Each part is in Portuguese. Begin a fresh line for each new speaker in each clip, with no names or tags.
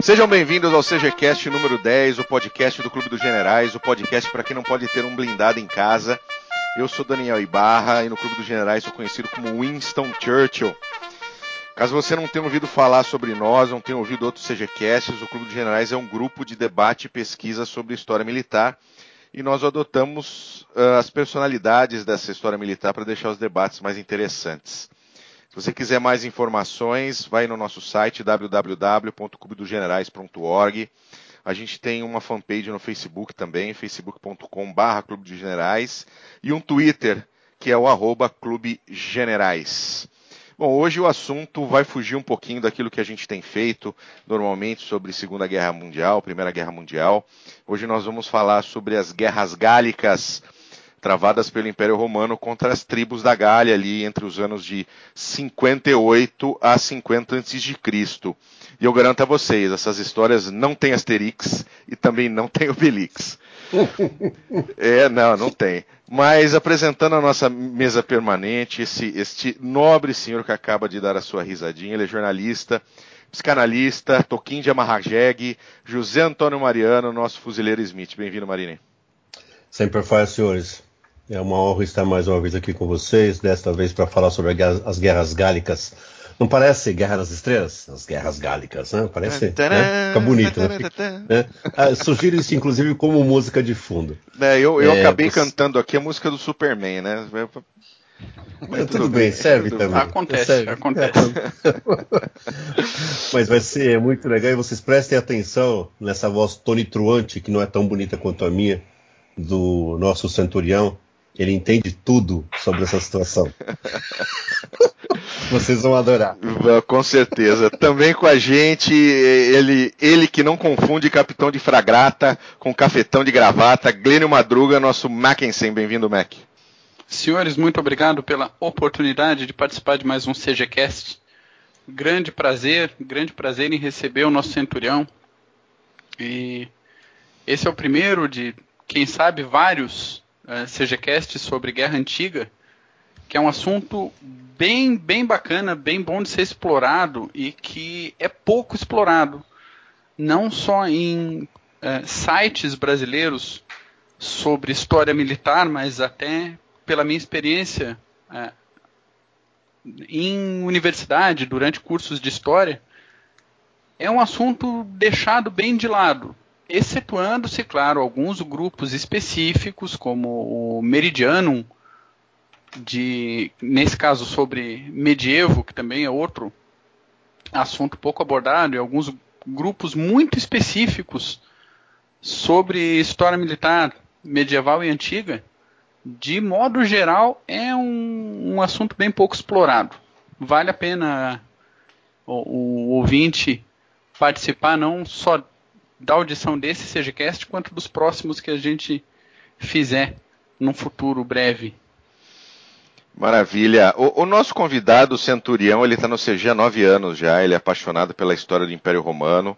Sejam bem-vindos ao CGCast número 10, o podcast do Clube dos Generais, o podcast para quem não pode ter um blindado em casa. Eu sou Daniel Ibarra e no Clube dos Generais sou conhecido como Winston Churchill. Caso você não tenha ouvido falar sobre nós, não tenha ouvido outros CGCasts, o Clube dos Generais é um grupo de debate e pesquisa sobre história militar e nós adotamos uh, as personalidades dessa história militar para deixar os debates mais interessantes. Se você quiser mais informações, vai no nosso site www.clubedogenerais.org. A gente tem uma fanpage no Facebook também, facebook.com.br Clube de Generais, e um Twitter, que é o arroba Clube Generais. Bom, hoje o assunto vai fugir um pouquinho daquilo que a gente tem feito normalmente sobre Segunda Guerra Mundial, Primeira Guerra Mundial. Hoje nós vamos falar sobre as guerras gálicas travadas pelo Império Romano contra as tribos da Gália ali entre os anos de 58 a 50 a.C. E eu garanto a vocês, essas histórias não têm Asterix e também não tem Obelix. é, não, não tem. Mas apresentando a nossa mesa permanente, esse, este nobre senhor que acaba de dar a sua risadinha, ele é jornalista, psicanalista, Toquinho de Amarrajeg, José Antônio Mariano, nosso fuzileiro Smith. Bem-vindo, Marini.
Sempre faz, senhores. É uma honra estar mais uma vez aqui com vocês, desta vez para falar sobre as guerras gálicas. Não parece Guerra nas Estrelas? As guerras gálicas, né? Parece. Né? Fica bonito, né? Né? Ah, sugiro isso, inclusive, como música de fundo.
É, eu, eu é, acabei você... cantando aqui a música do Superman, né?
Mas tudo, tudo bem, bem, serve tudo também.
Acontece, serve. acontece.
Mas vai ser muito legal e vocês prestem atenção nessa voz tonitruante, que não é tão bonita quanto a minha, do nosso centurião ele entende tudo sobre essa situação. Vocês vão adorar.
Com certeza. Também com a gente, ele, ele que não confunde capitão de fragrata com cafetão de gravata, Glênio Madruga, nosso Mackensen. Bem-vindo, Mac.
Senhores, muito obrigado pela oportunidade de participar de mais um CGCast. Grande prazer, grande prazer em receber o nosso centurião. E esse é o primeiro de, quem sabe, vários uh, CGCast sobre Guerra Antiga, que é um assunto bem, bem bacana, bem bom de ser explorado e que é pouco explorado, não só em uh, sites brasileiros sobre história militar, mas até pela minha experiência uh, em universidade, durante cursos de história, é um assunto deixado bem de lado excetuando-se, claro, alguns grupos específicos, como o Meridianum, de, nesse caso sobre medievo, que também é outro assunto pouco abordado, e alguns grupos muito específicos sobre história militar medieval e antiga, de modo geral, é um, um assunto bem pouco explorado. Vale a pena o, o ouvinte participar não só da audição desse CGCast quanto dos próximos que a gente fizer num futuro breve.
Maravilha. O, o nosso convidado, o Centurião, ele está no CG há nove anos já. Ele é apaixonado pela história do Império Romano.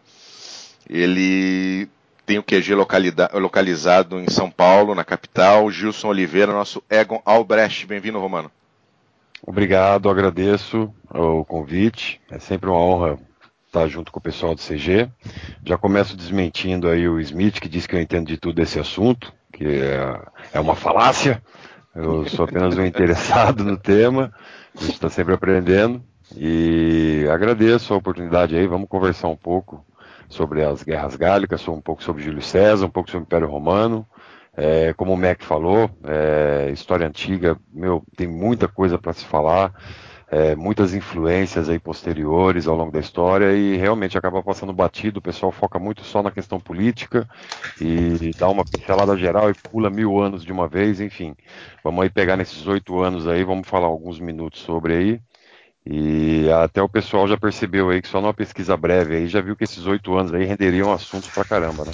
Ele tem o QG localizado em São Paulo, na capital. Gilson Oliveira, nosso Egon Albrecht. Bem-vindo, Romano.
Obrigado, agradeço o convite. É sempre uma honra tá junto com o pessoal do CG. Já começo desmentindo aí o Smith, que diz que eu entendo de tudo esse assunto, que é, é uma falácia. Eu sou apenas um interessado no tema, a gente está sempre aprendendo. E agradeço a oportunidade aí, vamos conversar um pouco sobre as guerras gálicas, um pouco sobre Júlio César, um pouco sobre o Império Romano. É, como o Mac falou, é, história antiga, meu, tem muita coisa para se falar é, muitas influências aí posteriores ao longo da história e realmente acaba passando batido. O pessoal foca muito só na questão política e dá uma pincelada geral e pula mil anos de uma vez. Enfim, vamos aí pegar nesses oito anos aí, vamos falar alguns minutos sobre aí. E até o pessoal já percebeu aí que só numa pesquisa breve aí já viu que esses oito anos aí renderiam assuntos pra caramba, né?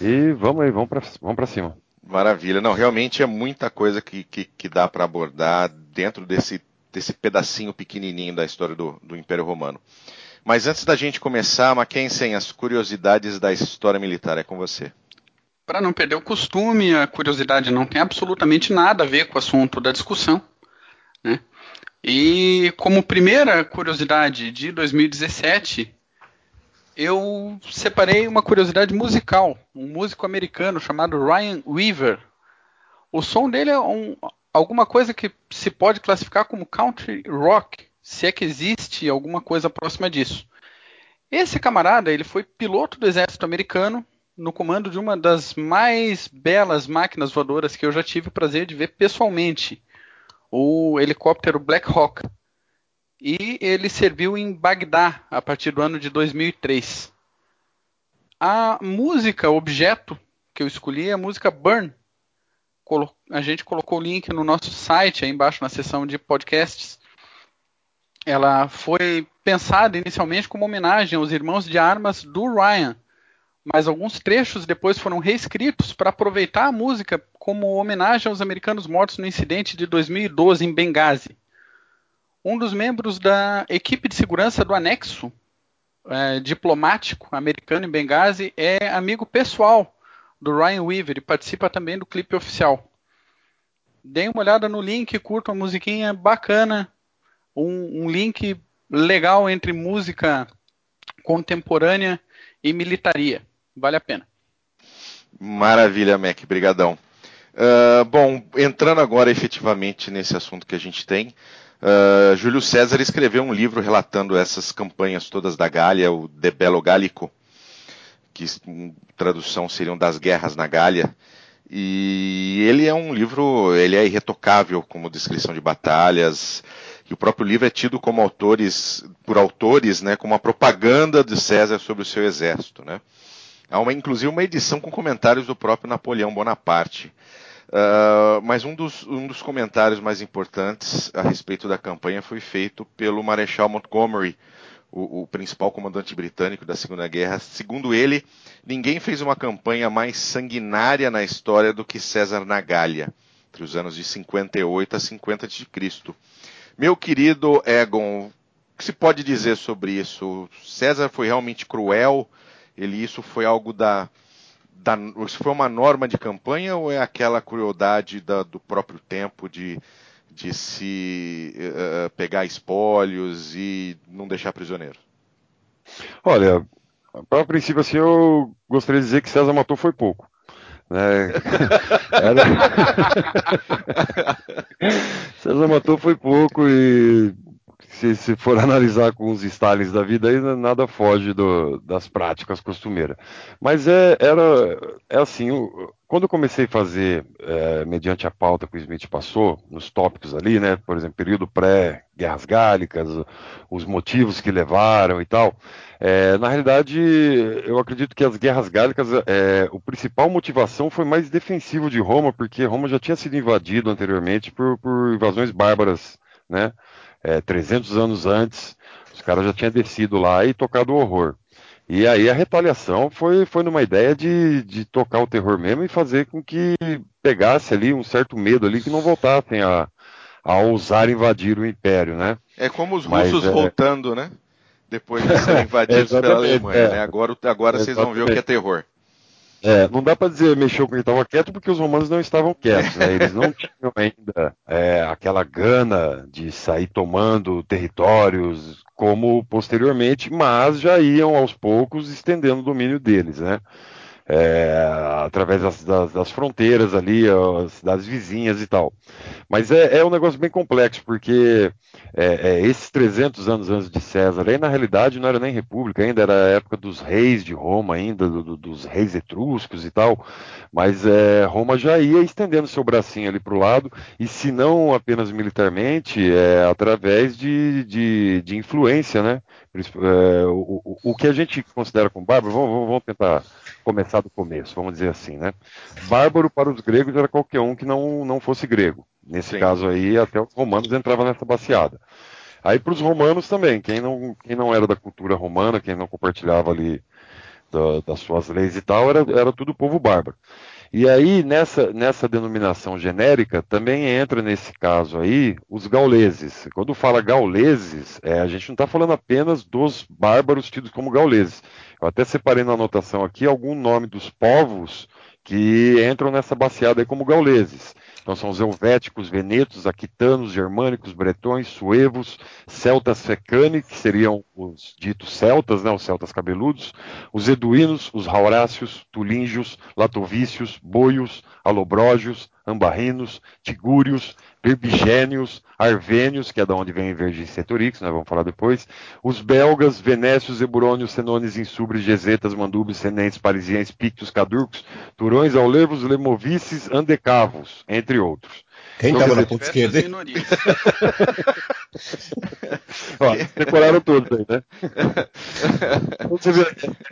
E vamos aí, vamos pra, vamos pra cima.
Maravilha. Não, realmente é muita coisa que, que, que dá para abordar dentro desse desse pedacinho pequenininho da história do, do Império Romano. Mas antes da gente começar, Mackensen, as curiosidades da história militar é com você.
Para não perder o costume, a curiosidade não tem absolutamente nada a ver com o assunto da discussão. Né? E como primeira curiosidade de 2017, eu separei uma curiosidade musical. Um músico americano chamado Ryan Weaver. O som dele é um, alguma coisa que se pode classificar como country rock, se é que existe alguma coisa próxima disso. Esse camarada, ele foi piloto do exército americano, no comando de uma das mais belas máquinas voadoras que eu já tive o prazer de ver pessoalmente, o helicóptero Black Hawk. E ele serviu em Bagdá a partir do ano de 2003. A música objeto que eu escolhi é a música Burn. A gente colocou o link no nosso site, aí embaixo na seção de podcasts. Ela foi pensada inicialmente como homenagem aos irmãos de armas do Ryan, mas alguns trechos depois foram reescritos para aproveitar a música como homenagem aos americanos mortos no incidente de 2012 em Benghazi. Um dos membros da equipe de segurança do anexo é, diplomático americano em Benghazi é amigo pessoal do Ryan Weaver e participa também do clipe oficial. Deem uma olhada no link, curtam a musiquinha bacana, um, um link legal entre música contemporânea e militaria. Vale a pena.
Maravilha, Mac, brigadão. Uh, bom, entrando agora efetivamente nesse assunto que a gente tem, uh, Júlio César escreveu um livro relatando essas campanhas todas da Gália, o De Bello Gallico, que em tradução seriam das guerras na Gália. E ele é um livro, ele é irretocável como descrição de batalhas, e o próprio livro é tido como autores, por autores, né, como uma propaganda de César sobre o seu exército, né. Há uma, inclusive uma edição com comentários do próprio Napoleão Bonaparte. Uh, mas um dos, um dos comentários mais importantes a respeito da campanha foi feito pelo Marechal Montgomery, o, o, principal comandante britânico da Segunda Guerra. Segundo ele, ninguém fez uma campanha mais sanguinária na história do que César na Gália, entre os anos de 58 a 50 de Cristo. Meu querido Egon, o que se pode dizer sobre isso? César foi realmente cruel? Ele isso foi algo da, da isso foi uma norma de campanha ou é aquela crueldade da, do próprio tempo de, de se uh, pegar espólios e não deixar prisioneiro?
Olha, para princípio assim eu gostaria de dizer que César matou foi pouco. Né? Era... César matou foi pouco e se, se, for analisar com os Stalins da vida, aí nada foge do, das práticas costumeiras. Mas é, era, é assim, quando eu comecei a fazer, é, mediante a pauta que o Smith passou, nos tópicos ali, né, por exemplo, período pré-guerras gálicas, os motivos que levaram e tal, é, na realidade, eu acredito que as guerras gálicas, é, a principal motivação foi mais defensivo de Roma, porque Roma já tinha sido invadido anteriormente por, por invasões bárbaras, né, é, 300 anos antes, os caras já tinham descido lá e tocado o horror. E aí a retaliação foi, foi numa ideia de, de tocar o terror mesmo e fazer com que pegasse ali um certo medo ali que não voltassem a, a ousar invadir o império, né?
É como os russos Mas, é... voltando, né? Depois de serem invadidos pela Alemanha, é. né? Agora, agora vocês vão ver o que é terror.
É, não dá para dizer mexeu quem estava quieto porque os romanos não estavam quietos, né? eles não tinham ainda é, aquela gana de sair tomando territórios como posteriormente, mas já iam aos poucos estendendo o domínio deles, né? é, através das, das, das, fronteiras ali, as cidades vizinhas e tal. Mas é, é um negócio bem complexo, porque é, é esses 300 anos antes de César, aí na realidade não era nem república ainda, era a época dos reis de Roma ainda, do, do, dos reis etruscos e tal, mas é, Roma já ia estendendo seu bracinho ali para o lado, e se não apenas militarmente, é através de, de, de influência, né? É, o, o, o, que a gente considera como bárbaro, vamos, vamos tentar começar do começo, vamos dizer assim, né? Bárbaro para os gregos era qualquer um que não, não fosse grego. Nesse Sim. caso aí, até os romanos entravam nessa baseada. Aí para os romanos também, quem não, quem não era da cultura romana, quem não compartilhava ali da, das suas leis e tal, era, era tudo povo bárbaro. E aí, nessa, nessa denominação genérica, também entra nesse caso aí os gauleses. Quando fala gauleses, é, a gente não está falando apenas dos bárbaros tidos como gauleses. Eu até separei na anotação aqui algum nome dos povos que entram nessa baseada aí como gauleses. Então são os helvéticos, venetos, aquitanos, germânicos, bretões, suevos, celtas fecani, que seriam os ditos celtas, né, os celtas cabeludos, os eduínos, os rauráceos, tulíngios, latovícios, boios, alobrógios, ambarrinos, tigúrios, berbigênios, arvênios, que é da onde vem Vercingetorix, nós vamos falar depois, os belgas, venécios, eburônios, senones, insubres, gesetas, mandubes, senentes, parisienses, pictos, cadurcos, turões, aulevos, lemovices, andecavos, entre outros.
Quem estava na ponta esquerda?
Ó, decoraram todos aí, né?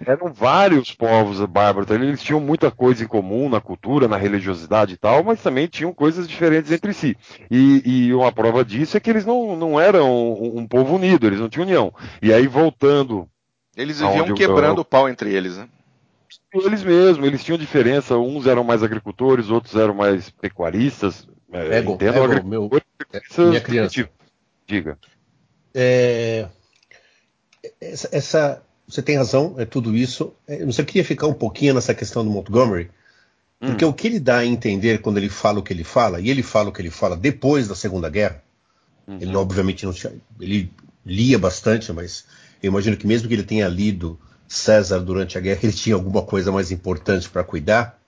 eram vários povos bárbaros, eles tinham muita coisa em comum na cultura, na religiosidade e tal, mas também tinham coisas diferentes entre si. E, e uma prova disso é que eles não, não eram um, um povo unido, eles não tinham união. E aí, voltando.
Eles viviam quebrando o pau entre eles, né?
Eles mesmos, eles tinham diferença, uns eram mais agricultores, outros eram mais pecuaristas,
é, ego, ego, meu, é, minha criança.
Diga.
É, essa, essa, você tem razão, é tudo isso. É, eu só queria ficar um pouquinho nessa questão do Montgomery, porque hum. o que ele dá a entender quando ele fala o que ele fala, e ele fala o que ele fala depois da Segunda Guerra, uhum. ele obviamente não tinha, ele lia bastante, mas eu imagino que mesmo que ele tenha lido César durante a guerra, ele tinha alguma coisa mais importante para cuidar.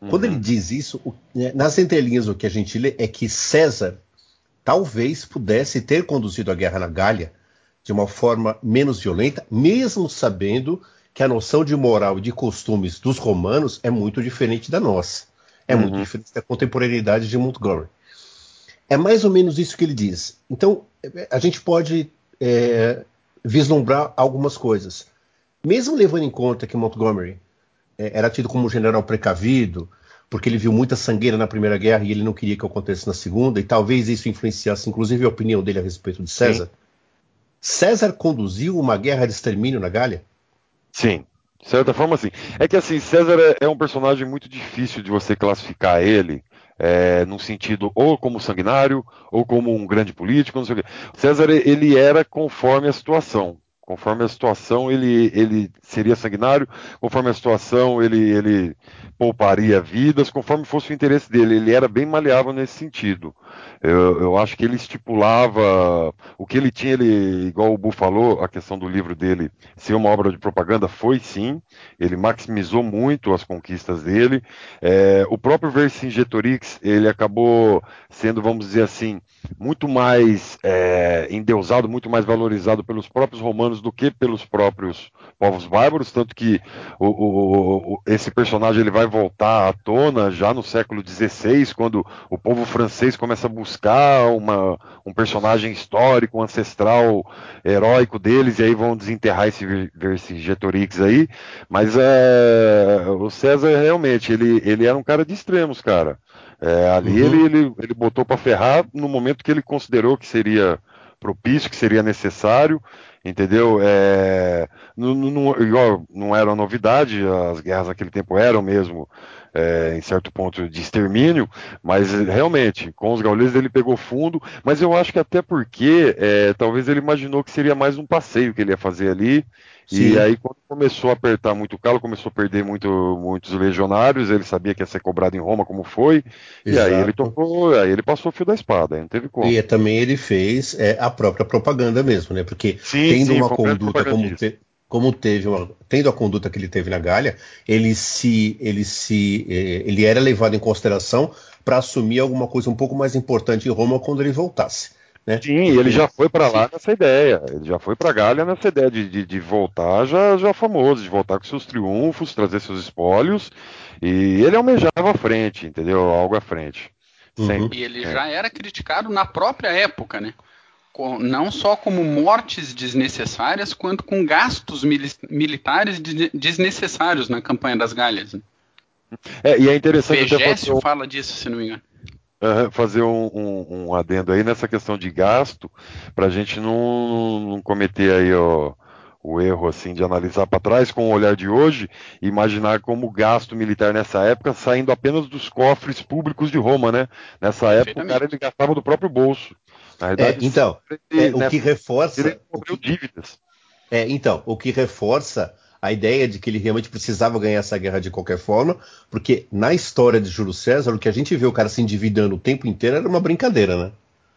Quando ele uhum. diz isso, o, né, nas entrelinhas o que a gente lê é que César talvez pudesse ter conduzido a guerra na Gália de uma forma menos violenta, mesmo sabendo que a noção de moral e de costumes dos romanos é muito diferente da nossa. É uhum. muito diferente da contemporaneidade de Montgomery. É mais ou menos isso que ele diz. Então, a gente pode é, vislumbrar algumas coisas. Mesmo levando em conta que Montgomery era tido como um general precavido, porque ele viu muita sangueira na Primeira Guerra e ele não queria que acontecesse na Segunda, e talvez isso influenciasse inclusive a opinião dele a respeito de César. Sim. César conduziu uma guerra de extermínio na Gália?
Sim, de certa forma sim. É que assim, César é, é um personagem muito difícil de você classificar ele é, num sentido ou como sanguinário ou como um grande político, não sei o quê. César ele era conforme a situação. Conforme a situação, ele, ele seria sanguinário, conforme a situação, ele, ele pouparia vidas, conforme fosse o interesse dele. Ele era bem maleável nesse sentido. Eu, eu acho que ele estipulava o que ele tinha, ele, igual o Bu falou, a questão do livro dele ser uma obra de propaganda, foi sim. Ele maximizou muito as conquistas dele. É, o próprio Vercingetorix, ele acabou sendo, vamos dizer assim, muito mais é, endeusado, muito mais valorizado pelos próprios romanos do que pelos próprios povos bárbaros, tanto que o, o, o, esse personagem ele vai voltar à tona já no século XVI, quando o povo francês começa a buscar uma, um personagem histórico, um ancestral heróico deles, e aí vão desenterrar esse Vercingetorix aí, mas é, o César realmente, ele, ele era um cara de extremos, cara. É, ali uhum. ele, ele, ele botou para ferrar no momento que ele considerou que seria propício, que seria necessário, entendeu? É, não, não, não era uma novidade, as guerras naquele tempo eram mesmo, é, em certo ponto, de extermínio, mas realmente, com os gauleses ele pegou fundo, mas eu acho que até porque é, talvez ele imaginou que seria mais um passeio que ele ia fazer ali, Sim. E aí, quando começou a apertar muito o calo, começou a perder muito, muitos legionários, ele sabia que ia ser cobrado em Roma, como foi, Exato. e aí ele tocou, aí ele passou o fio da espada, não teve como.
E também ele fez é, a própria propaganda mesmo, né? Porque sim, tendo sim, uma conduta como, como teve uma, tendo a conduta que ele teve na Gália, ele se, ele se, é, ele era levado em consideração para assumir alguma coisa um pouco mais importante em Roma quando ele voltasse. Né?
Sim, ele já foi para lá nessa ideia. Ele já foi para Gália nessa ideia de, de, de, voltar já, já famoso, de voltar com seus triunfos, trazer seus espólios. E ele almejava à frente, entendeu? Algo à frente.
Uhum. E ele é. já era criticado na própria época, né? Não só como mortes desnecessárias, quanto com gastos mili militares de, desnecessários na campanha das Galhas. Né?
É, e é interessante.
O Fegécio fala disso, se não me engano
fazer um, um, um, adendo aí nessa questão de gasto, para a gente não, não, cometer aí ó, o erro assim de analisar para trás com o olhar de hoje e imaginar como o gasto militar nessa época saindo apenas dos cofres públicos de Roma, né? Nessa época o cara ele gastava do próprio bolso.
Na verdade, é, então, é, o que reforça
ele o que,
dívidas. É, então, o que reforça a ideia de que ele realmente precisava ganhar essa guerra de qualquer forma, porque na história de Júlio César, o que a gente vê o cara se endividando o tempo inteiro era uma brincadeira, né?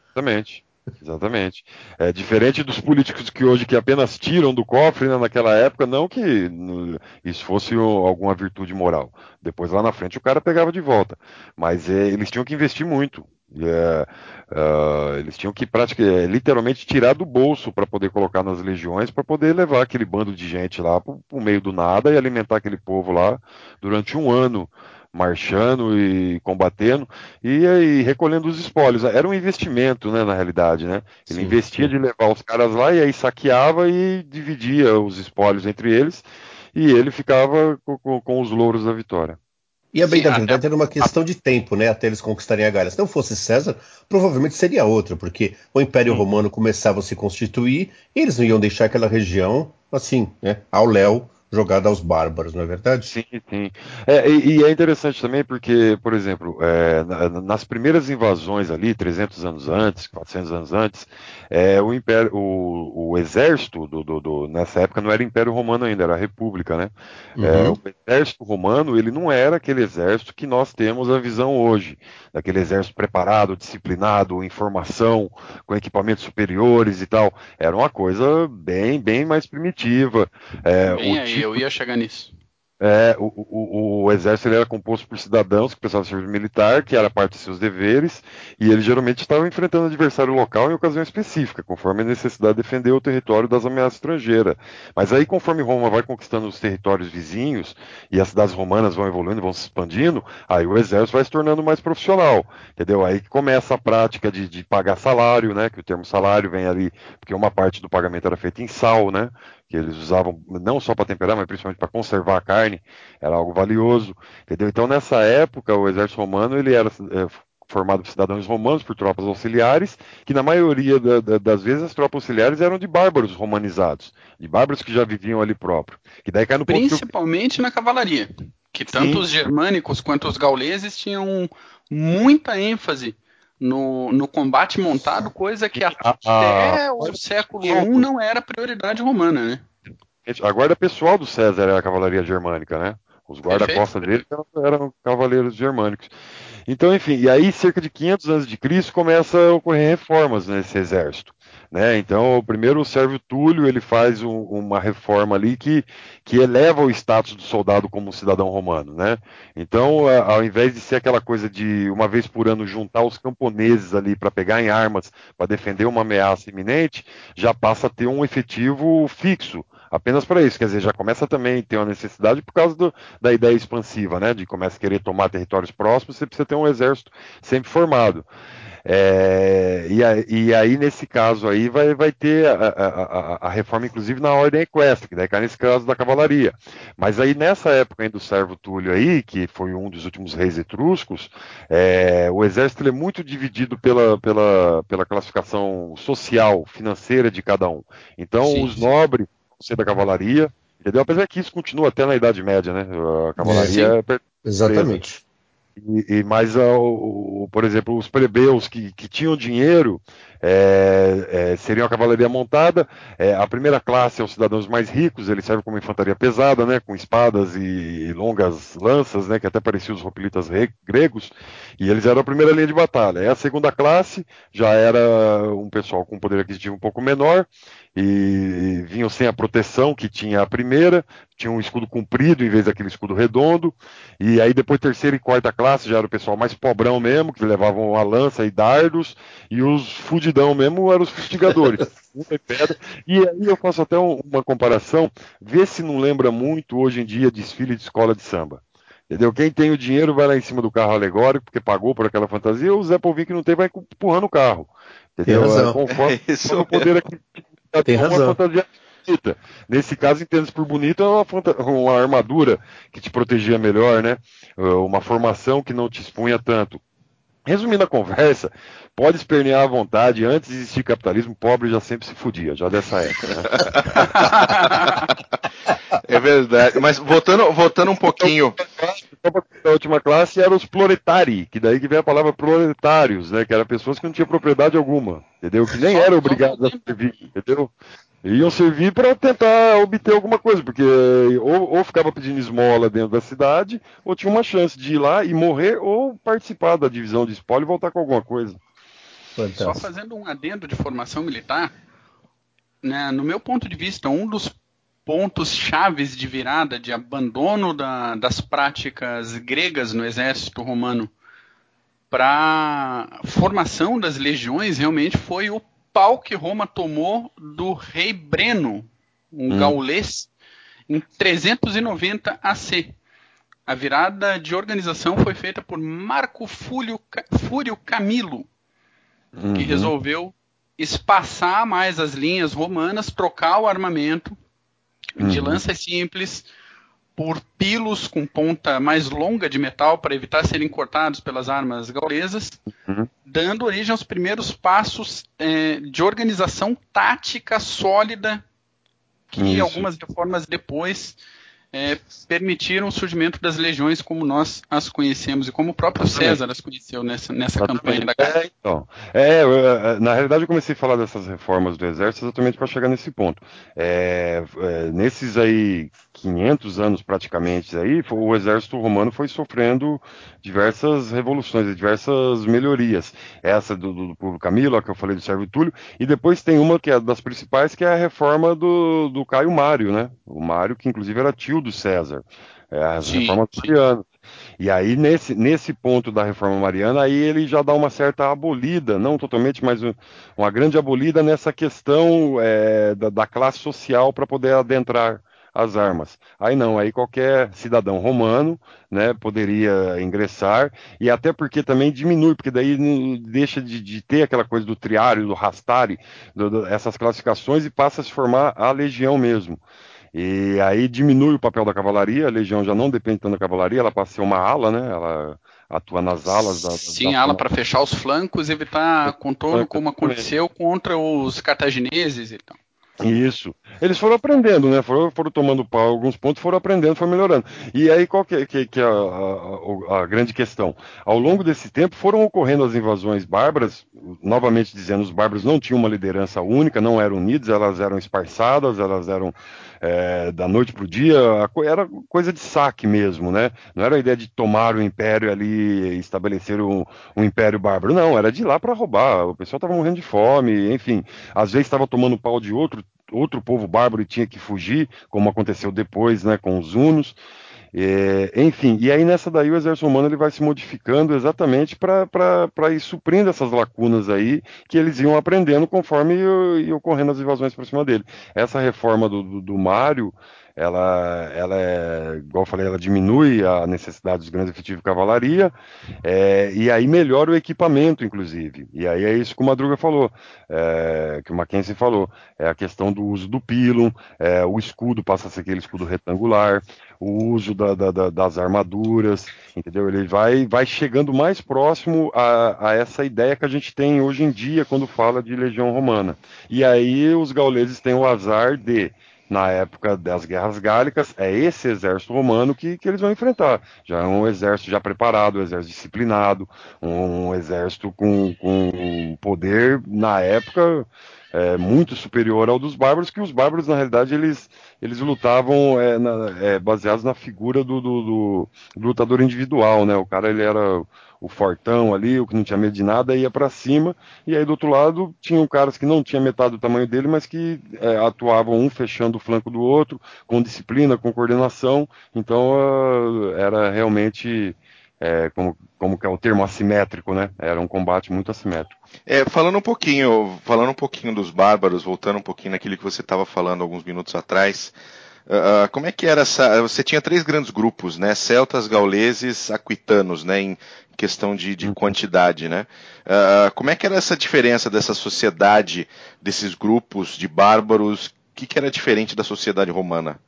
Exatamente. Exatamente. É diferente dos políticos que hoje que apenas tiram do cofre, né, naquela época, não que no, isso fosse o, alguma virtude moral. Depois lá na frente o cara pegava de volta. Mas é, eles tinham que investir muito. É, uh, eles tinham que praticamente, é, literalmente tirar do bolso para poder colocar nas legiões, para poder levar aquele bando de gente lá para o meio do nada e alimentar aquele povo lá durante um ano marchando e combatendo e, e recolhendo os espólios. Era um investimento, né, na realidade, né? Ele sim, investia sim. de levar os caras lá e aí saqueava e dividia os espólios entre eles e ele ficava com, com os louros da vitória.
E a bem da verdade era uma questão de tempo, né, até eles conquistarem a Gália. Se não fosse César, provavelmente seria outro, porque o Império Romano começava a se constituir e eles não iam deixar aquela região assim, né, ao léu jogada aos bárbaros, não é verdade?
Sim, sim. É, e, e, é interessante também porque, por exemplo, é, nas primeiras invasões ali, 300 anos antes, 400 anos antes, é, o, império, o, o exército do, do, do, nessa época não era Império Romano ainda, era a República, né? É, uhum. o exército romano ele não era aquele exército que nós temos a visão hoje, daquele exército preparado, disciplinado, em formação, com equipamentos superiores e tal. Era uma coisa bem, bem mais primitiva.
É, bem aí, tipo... eu ia chegar nisso.
É, o, o, o, exército era composto por cidadãos que precisavam serviço militar, que era parte de seus deveres, e eles geralmente estavam enfrentando adversário local em ocasião específica, conforme a necessidade de defender o território das ameaças estrangeiras. Mas aí, conforme Roma vai conquistando os territórios vizinhos e as cidades romanas vão evoluindo, vão se expandindo, aí o exército vai se tornando mais profissional, entendeu? Aí que começa a prática de, de pagar salário, né? Que o termo salário vem ali, porque uma parte do pagamento era feita em sal, né? Que eles usavam não só para temperar, mas principalmente para conservar a carne, era algo valioso, entendeu? Então nessa época o exército romano ele era é, formado por cidadãos romanos, por tropas auxiliares, que na maioria da, da, das vezes as tropas auxiliares eram de bárbaros romanizados, de bárbaros que já viviam ali próprio. Que daí cai no
Principalmente eu... na cavalaria, que tanto Sim. os germânicos quanto os gauleses tinham muita ênfase no, no combate montado, coisa que até o século I não era prioridade romana, né?
A guarda pessoal do César era a cavalaria germânica, né? Os guarda-costas dele eram, eram cavaleiros germânicos. Então, enfim, e aí cerca de 500 anos de Cristo começa a ocorrer reformas nesse exército. Né? Então, primeiro o Sérvio Túlio ele faz um, uma reforma ali que, que eleva o status do soldado como cidadão romano. Né? Então, ao invés de ser aquela coisa de uma vez por ano juntar os camponeses ali para pegar em armas para defender uma ameaça iminente, já passa a ter um efetivo fixo apenas para isso. Quer dizer, já começa também a ter uma necessidade por causa do, da ideia expansiva, né? De começa a querer tomar territórios próximos, você precisa ter um exército sempre formado. É, e, e, aí, nesse caso aí, vai, vai ter a, a, a, reforma, inclusive, na ordem equestre, que daí cai nesse caso da cavalaria. Mas aí, nessa época ainda do Servo Túlio aí, que foi um dos últimos reis etruscos, é, o exército é muito dividido pela, pela, pela classificação social, financeira de cada um. Então, sim, os sim. nobres ser da cavalaria, entendeu? Apesar que isso continua até na Idade Média, né? A cavalaria
é, é Exatamente.
E, e mais, o, por exemplo, os plebeus que, que tinham dinheiro é, é, seriam a cavalaria montada. É, a primeira classe são os cidadãos mais ricos, eles servem como infantaria pesada, né, com espadas e, e longas lanças, né, que até pareciam os hoplitas gregos, e eles eram a primeira linha de batalha. A segunda classe já era um pessoal com poder aquisitivo um pouco menor, e vinham sem a proteção que tinha a primeira, tinha um escudo comprido em vez daquele escudo redondo, e aí depois terceira e quarta classe já era o pessoal mais pobrão mesmo, que levavam a lança e dardos, e os fudidão mesmo eram os fustigadores. e aí eu faço até uma comparação, vê se não lembra muito hoje em dia desfile de escola de samba. Entendeu? Quem tem o dinheiro vai lá em cima do carro alegórico, porque pagou por aquela fantasia, o Zé Povinho que não tem vai empurrando o carro. Entendeu?
Tem razão. É, conforme
é isso o poder aqui
tem razão. fantasia
bonita. Nesse caso, entende por bonito, é uma, uma, armadura que te protegia melhor, né? É, uma formação que não te expunha tanto. Resumindo a conversa, pode espernear à vontade, antes de existir capitalismo, pobre já sempre se fudia, já dessa época. Né?
é verdade, mas voltando, voltando um pouquinho.
A última classe era os proletari, que daí que vem a palavra proletários, né? Que eram pessoas que não tinham propriedade alguma, entendeu? Que nem eram obrigadas a servir, entendeu? Iam servir para tentar obter alguma coisa, porque ou, ou, ficava pedindo esmola dentro da cidade, ou tinha uma chance de ir lá e morrer, ou participar da divisão de espólio e voltar com alguma coisa.
Fantástico. Só fazendo um adendo de formação militar, né, no meu ponto de vista, um dos pontos chaves de virada, de abandono da, das práticas gregas no exército romano para formação das legiões realmente foi o pau que Roma tomou do rei Breno, um hum. gaulês, em 390 AC. A virada de organização foi feita por Marco Fúlio, Fúrio Camilo, uhum. que resolveu espaçar mais as linhas romanas, trocar o armamento uhum. de lanças simples por pilos com ponta mais longa de metal para evitar serem cortados pelas armas gaulesas, uhum. dando origem aos primeiros passos é, de organização tática sólida que Isso. algumas reformas depois é, permitiram o surgimento das legiões como nós as conhecemos e como o próprio César as conheceu nessa, nessa campanha da guerra.
É, então, é, é, na realidade eu comecei a falar dessas reformas do exército exatamente para chegar nesse ponto. É, é nesses aí 500 anos praticamente aí, o exército romano foi sofrendo diversas revoluções, diversas melhorias. Essa do, do, do Camilo, a que eu falei do Sérvio Túlio, e depois tem uma que é das principais, que é a reforma do, do Caio Mário, né? O Mário, que inclusive era tio do César. É, as sim, reformas marianas. E aí, nesse, nesse ponto da reforma mariana, aí ele já dá uma certa abolida, não totalmente, mas uma grande abolida nessa questão é, da, da classe social para poder adentrar as armas. Aí não, aí qualquer cidadão romano, né, poderia ingressar e até porque também diminui, porque daí deixa de, de ter aquela coisa do triário, do rastari, do, do, essas classificações e passa a se formar a legião mesmo. E aí diminui o papel da cavalaria, a legião já não depende tanto da cavalaria, ela passa a ser uma ala, né? Ela atua nas alas da.
Sim, da... ala para fechar os flancos, evitar contorno, como aconteceu contra os cartagineses e tal.
Isso. Eles foram aprendendo, né? Foram, foram tomando pau, alguns pontos, foram aprendendo, foram melhorando. E aí, qual que, é, que, que é a, a, a, grande questão? Ao longo desse tempo, foram ocorrendo as invasões bárbaras, novamente dizendo, os bárbaros não tinham uma liderança única, não eram unidos, elas eram esparçadas, elas eram é, da noite para o dia, era coisa de saque mesmo, né? Não era a ideia de tomar o império ali, estabelecer um, um império bárbaro, não, era de lá para roubar. O pessoal estava morrendo de fome, enfim, às vezes estava tomando pau de outro, outro povo bárbaro e tinha que fugir, como aconteceu depois, né, com os hunos. É, enfim, e aí nessa daí o exército romano ele vai se modificando exatamente para ir suprindo essas lacunas aí que eles iam aprendendo conforme iam ocorrendo as invasões por cima dele. Essa reforma do, do, do Mário, ela, ela é, igual eu falei, ela diminui a necessidade dos grandes efetivos de cavalaria é, e aí melhora o equipamento, inclusive. E aí é isso que o Madruga falou, é, que o Mackenzie falou, é a questão do uso do pilo, é, o escudo passa a ser aquele escudo retangular, o uso da, da, das armaduras, entendeu? Ele vai, vai chegando mais próximo a, a, essa ideia que a gente tem hoje em dia quando fala de legião romana. E aí os gauleses têm o azar de na época das guerras gálicas, é esse exército romano que, que eles vão enfrentar. Já é um exército já preparado, um exército disciplinado, um, um exército com, com poder, na época, é, muito superior ao dos bárbaros, que os bárbaros, na realidade, eles, eles lutavam é, na, é, baseados na figura do, do, do, lutador individual, né? O cara, ele era o fortão ali, o que não tinha medo de nada, ia para cima, e aí do outro lado tinham caras que não tinham metade do tamanho dele, mas que é, atuavam um fechando o flanco do outro, com disciplina, com coordenação, então uh, era realmente é, como, como que é o termo assimétrico, né? Era um combate muito assimétrico.
É, falando um pouquinho, falando um pouquinho dos bárbaros, voltando um pouquinho naquilo que você estava falando alguns minutos atrás, uh, como é que era essa? Você tinha três grandes grupos, né? Celtas, gauleses, aquitanos, né? Em questão de, de uhum. quantidade, né? Uh, como é que era essa diferença dessa sociedade, desses grupos de bárbaros? O que, que era diferente da sociedade romana?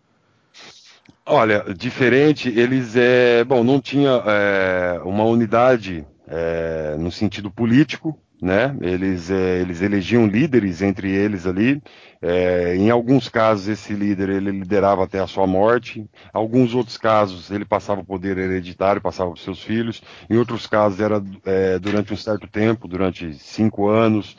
Olha, diferente, eles é, bom, não tinha é, uma unidade é, no sentido político, né? Eles, é, eles elegiam líderes entre eles ali. É, em alguns casos esse líder ele liderava até a sua morte. Alguns outros casos ele passava o poder hereditário, passava para seus filhos. Em outros casos era é, durante um certo tempo, durante cinco anos.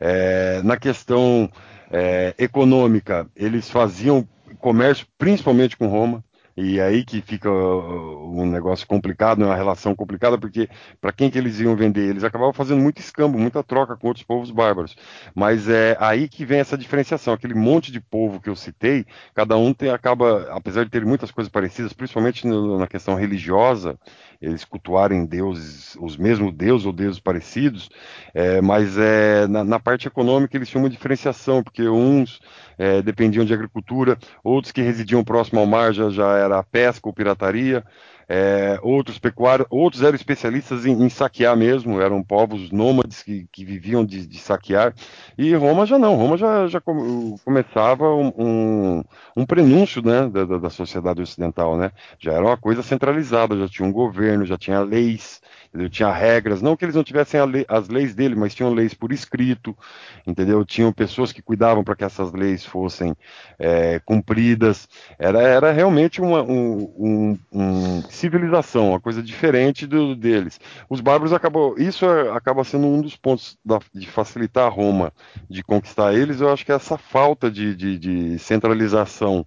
É, na questão é, econômica, eles faziam comércio principalmente com Roma. E aí que fica um negócio complicado, né, uma relação complicada, porque para quem que eles iam vender? Eles acabavam fazendo muito escambo, muita troca com outros povos bárbaros. Mas é aí que vem essa diferenciação. Aquele monte de povo que eu citei, cada um tem, acaba, apesar de ter muitas coisas parecidas, principalmente no, na questão religiosa, eles cultuarem deuses, os mesmos deuses ou deuses parecidos, é, mas é, na, na, parte econômica eles tinham uma diferenciação, porque uns é, dependiam de agricultura, outros que residiam próximo ao mar já, já era pesca ou pirataria, é, outros pecuários, outros eram especialistas em, em, saquear mesmo, eram povos nômades que, que viviam de, de, saquear, e Roma já não, Roma já, já começava um, um, um prenúncio né, da, da, sociedade ocidental, né? já era uma coisa centralizada, já tinha um governo, já tinha leis, entendeu? tinha regras, não que eles não tivessem lei, as leis dele, mas tinham leis por escrito, entendeu? Tinham pessoas que cuidavam para que essas leis fossem é, cumpridas, era, era realmente uma um, um, um, civilização, uma coisa diferente do, deles. Os bárbaros acabou, isso é, acaba sendo um dos pontos da, de facilitar a Roma de conquistar eles, eu acho que é essa falta de, de, de centralização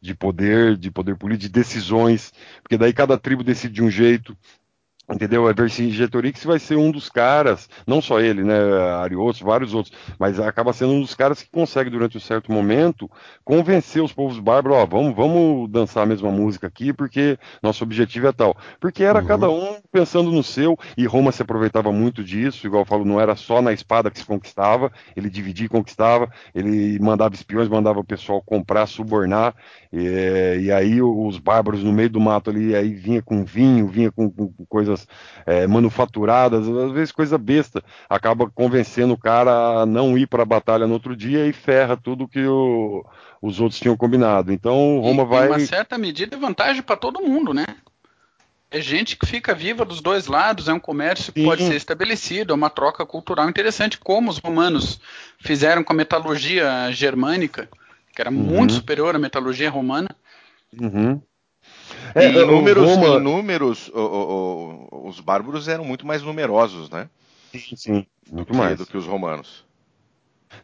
de poder, de poder político, de decisões, porque daí cada tribo decide de um jeito, Entendeu? É Vercingetorix vai ser um dos caras, não só ele, né? Ariotos, vários outros, mas acaba sendo um dos caras que consegue, durante um certo momento, convencer os povos bárbaros, ó, vamos, vamos dançar a mesma música aqui, porque nosso objetivo é tal. Porque era uhum. cada um pensando no seu, e Roma se aproveitava muito disso, igual eu falo, não era só na espada que se conquistava, ele dividia e conquistava, ele mandava espiões, mandava o pessoal comprar, subornar, e, e aí os bárbaros no meio do mato ali, aí vinha com vinho, vinha com, com coisas coisas é, manufaturadas, às vezes coisa besta, acaba convencendo o cara a não ir para a batalha no outro dia e ferra tudo que o, os outros tinham combinado. Então Roma
e,
vai. Em
uma certa medida é vantagem para todo mundo, né? É gente que fica viva dos dois lados, é um comércio que Sim. pode ser estabelecido, é uma troca cultural interessante, como os romanos fizeram com a metalurgia germânica, que era uhum. muito superior à metalurgia romana.
Uhum. É, em números, Roma... em números o, o, os bárbaros eram muito mais numerosos, né?
Sim, sim muito mais.
do que os romanos.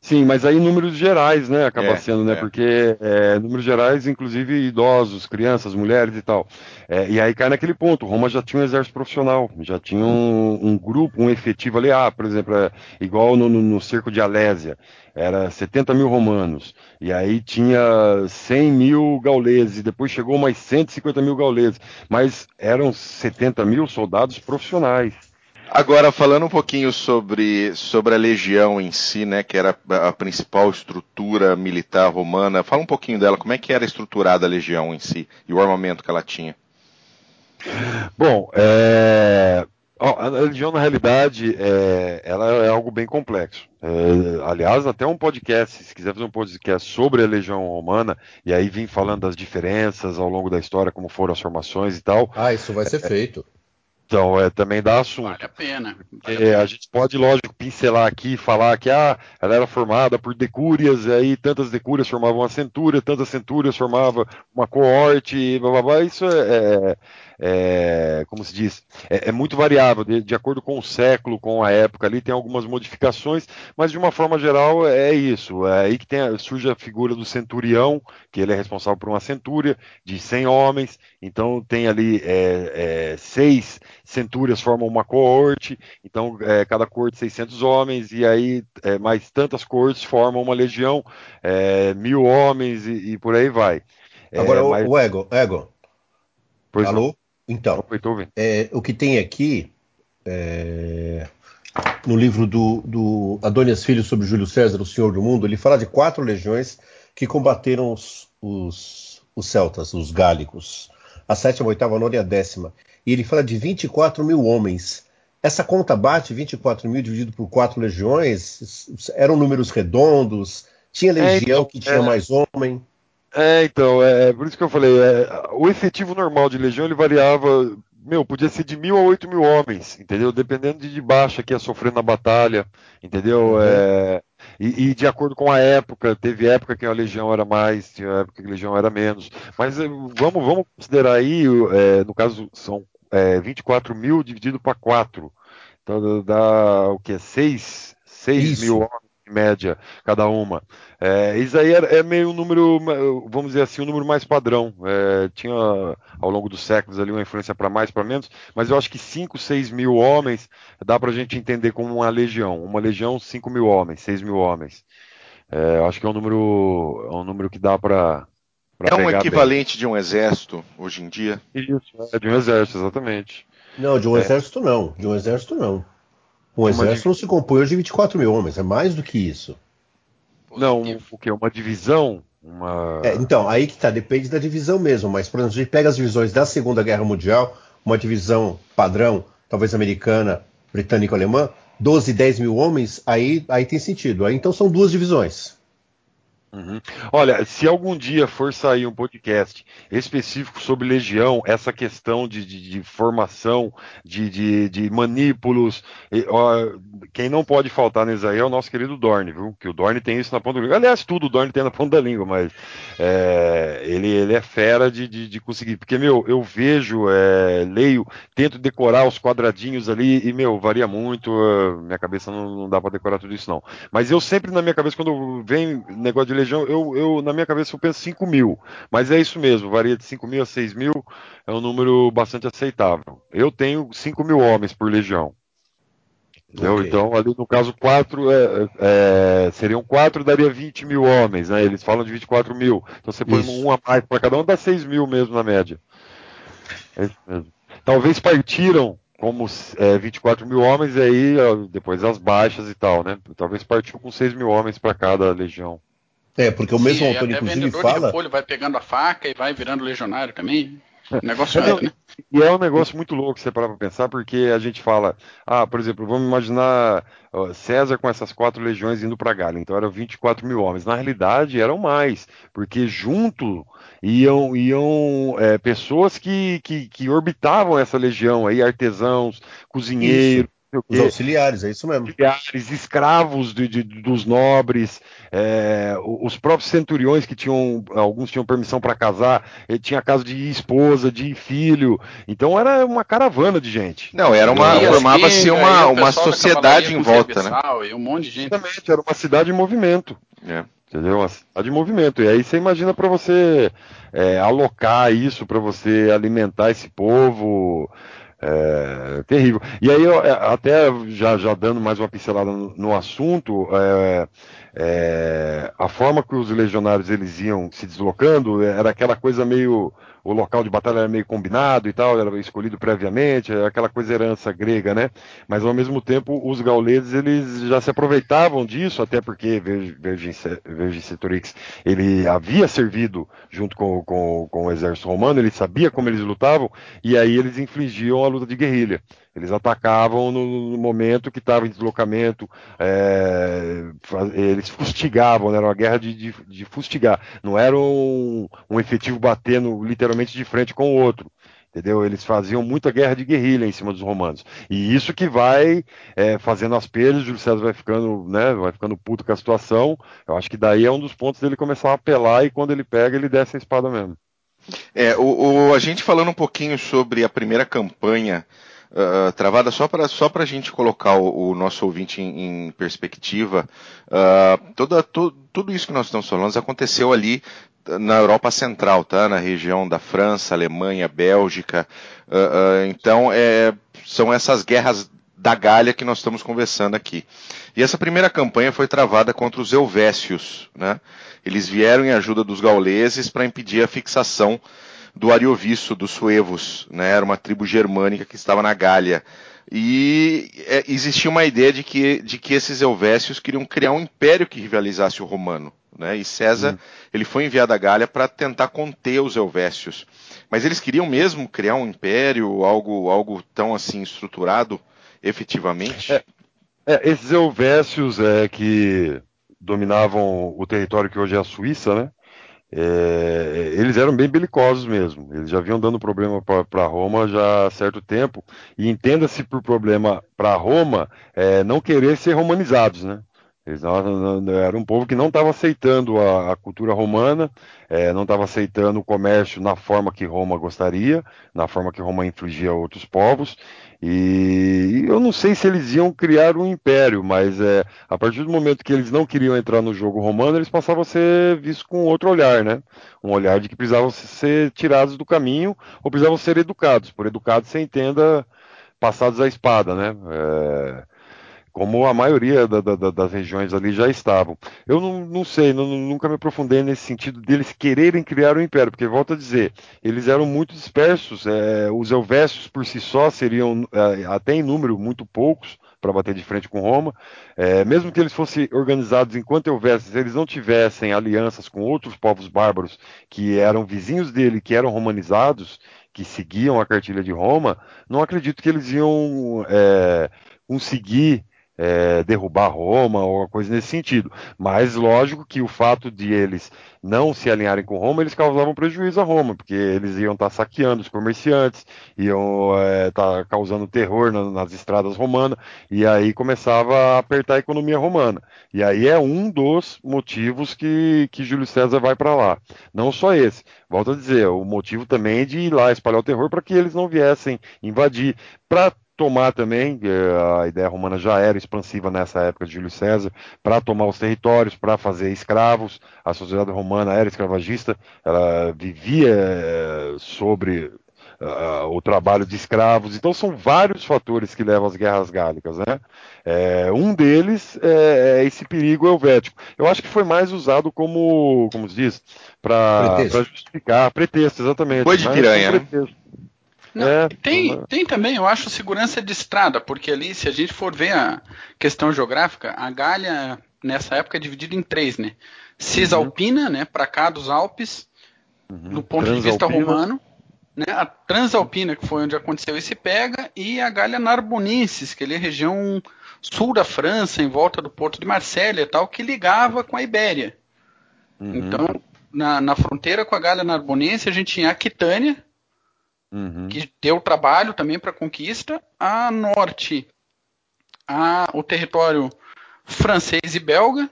Sim, mas aí números gerais, né? Acaba é, sendo, né? É. Porque é, números gerais, inclusive idosos, crianças, mulheres e tal. É, e aí cai naquele ponto. Roma já tinha um exército profissional, já tinha um, um grupo, um efetivo ali. Ah, por exemplo, é, igual no, no, no cerco de Alésia, era 70 mil romanos. E aí tinha 100 mil gauleses. Depois chegou mais 150 mil gauleses. Mas eram 70 mil soldados profissionais.
Agora, falando um pouquinho sobre, sobre a legião em si, né, que era a principal estrutura militar romana, fala um pouquinho dela, como é que era estruturada a legião em si e o armamento que ela tinha.
Bom, é... a legião na realidade é... ela é algo bem complexo. É... aliás, até um podcast, se quiser fazer um podcast sobre a legião romana e aí vir falando das diferenças ao longo da história, como foram as formações e tal.
Ah, isso vai ser feito.
Então, é, também dá assunto.
Vale a pena.
Vale é, a, pena. a, gente pode, lógico, pincelar aqui e falar que ah, ela era formada por decúrias, e aí tantas decúrias formavam uma centúria, tantas centúrias formavam uma coorte, blá, blá, blá. Isso é, é é, como se diz, é, é muito variável, de, de, acordo com o século, com a época ali, tem algumas modificações, mas de uma forma geral é isso. É aí que tem, surge a figura do centurião, que ele é responsável por uma centúria de 100 homens, então tem ali é, é, seis centúrias formam uma coorte, então é, cada coorte 600 homens, e aí é, mais tantas coortes formam uma legião, mil homens e, e, por aí vai.
Agora, mas... o Ego, Ego.
Pois
Alô? Não. Então, é, o que tem aqui é, no livro do, do Adonias Filho sobre Júlio César, o Senhor do Mundo, ele fala de quatro legiões que combateram os, os, os celtas, os gálicos, a sétima, a oitava, a nona e a décima. E ele fala de 24 mil homens. Essa conta bate 24 mil dividido por quatro legiões? Eram números redondos? Tinha é, legião é, que tinha é, mais homem?
É, então, é, é, por isso que eu falei, é, o efetivo normal de legião ele variava, meu, podia ser de mil a oito mil homens, entendeu? Dependendo de, de baixa que ia sofrer na batalha, entendeu? Uhum. É, e, e, de acordo com a época, teve época que a legião era mais, tinha época que a legião era menos. Mas é, vamos, vamos considerar aí, é, no caso, são é, 24 mil dividido para 4. Então dá o que? 6, 6 mil homens média, cada uma. É, isso aí é, é, meio um número, vamos dizer assim, um número mais padrão. É, tinha ao longo dos séculos ali uma influência para mais, para menos, mas eu acho que 5, 6 mil homens dá para a gente entender como uma legião. Uma legião, 5 mil homens, 6 mil homens. É, eu acho que é um número, é um número que dá para
é um equivalente bem. de um exército hoje em dia?
Isso, é de um exército, exatamente.
Não, de um é. exército não. De um exército não. Um exército não se compõe hoje de 24 mil homens, é mais do que isso.
Não, o que? Uma divisão? Uma...
É, então, aí que tá, depende da divisão mesmo. Mas, por exemplo, a gente pega as divisões da Segunda Guerra Mundial, uma divisão padrão, talvez americana, britânico-alemã, 12, 10 mil homens, aí, aí tem sentido. Aí então são duas divisões.
Uhum. Olha, se algum dia for sair um podcast específico sobre legião, essa questão de, de, de formação, de, de, de manípulos, e, ó, quem não pode faltar nisso aí é o nosso querido Dorne, viu? Que o Dorne tem isso na ponta da língua. Aliás, tudo o Dorne tem na ponta da língua, mas é, ele, ele é fera de, de, de, conseguir. Porque, meu, eu vejo, é, leio, tento decorar os quadradinhos ali e, meu, varia muito. Minha cabeça não, não dá para decorar tudo isso, não. Mas eu sempre, na minha cabeça, quando vem negócio de legião, eu, eu, na minha cabeça eu penso 5 mil, mas é isso mesmo, varia de 5 mil a 6 mil, é um número bastante aceitável. Eu tenho 5 mil homens por legião. Okay. Então, ali no caso, quatro é, é, seriam quatro, daria 20 mil homens, né? Eles falam de 24 mil. Então você põe isso. um a mais para cada um, dá 6 mil mesmo na média. É isso mesmo. Talvez partiram como é, 24 mil homens, e aí depois as baixas e tal, né? Talvez partiu com 6 mil homens para cada legião.
É, porque o mesmo Sim, autor, inclusive, fala.
De vai pegando a faca e vai virando legionário também. Negócio
é, né? E é um negócio muito louco você parar pra pensar, porque a gente fala, ah, por exemplo, vamos imaginar ó, César com essas quatro legiões indo para Galha, então eram 24 mil homens. Na realidade, eram mais, porque junto iam, iam é, pessoas que, que, que, orbitavam essa legião aí, artesãos, cozinheiros,
os auxiliares, é isso mesmo.
Auxiliares, escravos de, de, dos nobres, é, os próprios centuriões que tinham, alguns tinham permissão para casar, tinha casa de esposa, de filho, então era uma caravana de gente.
Não, era uma, formava-se uma, uma sociedade em volta, né?
E um monte de gente.
Exatamente, era uma cidade em movimento. É. Entendeu? Uma cidade em movimento. E aí você imagina para você é, alocar isso, para você alimentar esse povo. É, terrível. E aí, eu, é, até já, já dando mais uma pincelada no, no assunto, é, é, a forma que os legionários eles iam se deslocando era aquela coisa meio o local de batalha era meio combinado e tal, era escolhido previamente, aquela coisa herança grega, né? Mas ao mesmo tempo os gauleses eles já se aproveitavam disso, até porque Vercingetorix ele havia servido junto com, com, com o exército romano, ele sabia como eles lutavam e aí eles infligiam a luta de guerrilha. Eles atacavam no, no momento que estava em deslocamento, é, eles fustigavam, né? era uma guerra de, de, de fustigar. Não era um, um, efetivo batendo literalmente de frente com o outro. Entendeu? Eles faziam muita guerra de guerrilha em cima dos romanos. E isso que vai é, fazendo as perdas, Júlio César vai ficando, né, vai ficando puto com a situação. Eu acho que daí é um dos pontos dele começar a apelar e quando ele pega, ele desce a espada mesmo.
É, o, o, a gente falando um pouquinho sobre a primeira campanha uh, travada, só para só a gente colocar o, o nosso ouvinte em, em perspectiva, uh, toda, to, tudo isso que nós estamos falando aconteceu ali na Europa Central, tá? Na região da França, Alemanha, Bélgica. Uh, então, é, são essas guerras da Gália que nós estamos conversando aqui. E essa primeira campanha foi travada contra os Helvécios, né? Eles vieram em ajuda dos gauleses para impedir a fixação do Ariovisto, dos suevos, né? Era uma tribo germânica que estava na Gália. E é, existia uma ideia de que, de que esses helvécios queriam criar um império que rivalizasse o romano. Né? E César hum. ele foi enviado à Gália para tentar conter os helvécios. Mas eles queriam mesmo criar um império, algo, algo tão assim estruturado, efetivamente?
É, é, esses helvécios é, que dominavam o território que hoje é a Suíça, né? É, eles eram bem belicosos mesmo. Eles já vinham dando problema para Roma já há certo tempo. E entenda-se por problema para Roma é, não querer ser romanizados, né? Eles não, era um povo que não estava aceitando a, a, cultura romana, é, não estava aceitando o comércio na forma que Roma gostaria, na forma que Roma infligia a outros povos. E, eu não sei se eles iam criar um império, mas é, a partir do momento que eles não queriam entrar no jogo romano, eles passavam a ser vistos com outro olhar, né? Um olhar de que precisavam ser tirados do caminho ou precisavam ser educados. Por educados você entenda passados à espada, né? É, como a maioria da, da, das regiões ali já estavam. Eu não, não sei, não, nunca me aprofundei nesse sentido deles quererem criar um império, porque volto a dizer, eles eram muito dispersos, é, os Helvécios por si só seriam, é, até em número, muito poucos para bater de frente com Roma, é, mesmo que eles fossem organizados enquanto Helvécios, eles não tivessem alianças com outros povos bárbaros que eram vizinhos dele, que eram romanizados, que seguiam a cartilha de Roma, não acredito que eles iam é, conseguir é, derrubar Roma ou alguma coisa nesse sentido. Mas lógico que o fato de eles não se alinharem com Roma, eles causavam prejuízo a Roma, porque eles iam estar tá saqueando os comerciantes, iam estar é, tá causando terror na, nas estradas romanas, e aí começava a apertar a economia romana. E aí é um dos motivos que, que Júlio César vai para lá. Não só esse. Volto a dizer, o motivo também de ir lá espalhar o terror para que eles não viessem invadir. Para tomar também, a ideia romana já era expansiva nessa época de Júlio César, para tomar os territórios, para fazer escravos. A sociedade romana era escravagista, ela vivia eh, sobre uh, o trabalho de escravos. Então são vários fatores que levam às guerras gálicas. Né? É, um deles é, é, esse perigo helvético. Eu acho que foi mais usado como, como se diz, para justificar pretexto, exatamente.
Foi de piranha.
Né? Não, é, tem, tem também, eu acho, segurança de estrada, porque ali, se a gente for ver a questão geográfica, a Gália, nessa época, é dividida em três, né? Cisalpina, uhum. né, para cá dos Alpes, uhum. do ponto de vista romano, né? A Transalpina, que foi onde aconteceu esse pega, e a Gália Narbonensis, que é a região sul da França, em volta do porto de Marselha e tal, que ligava com a Ibéria. Uhum. Então, na, na, fronteira com a Gália Narbonense, a gente tinha a Aquitânia, uhum. que deu trabalho também para a conquista. A norte, a, o território francês e belga.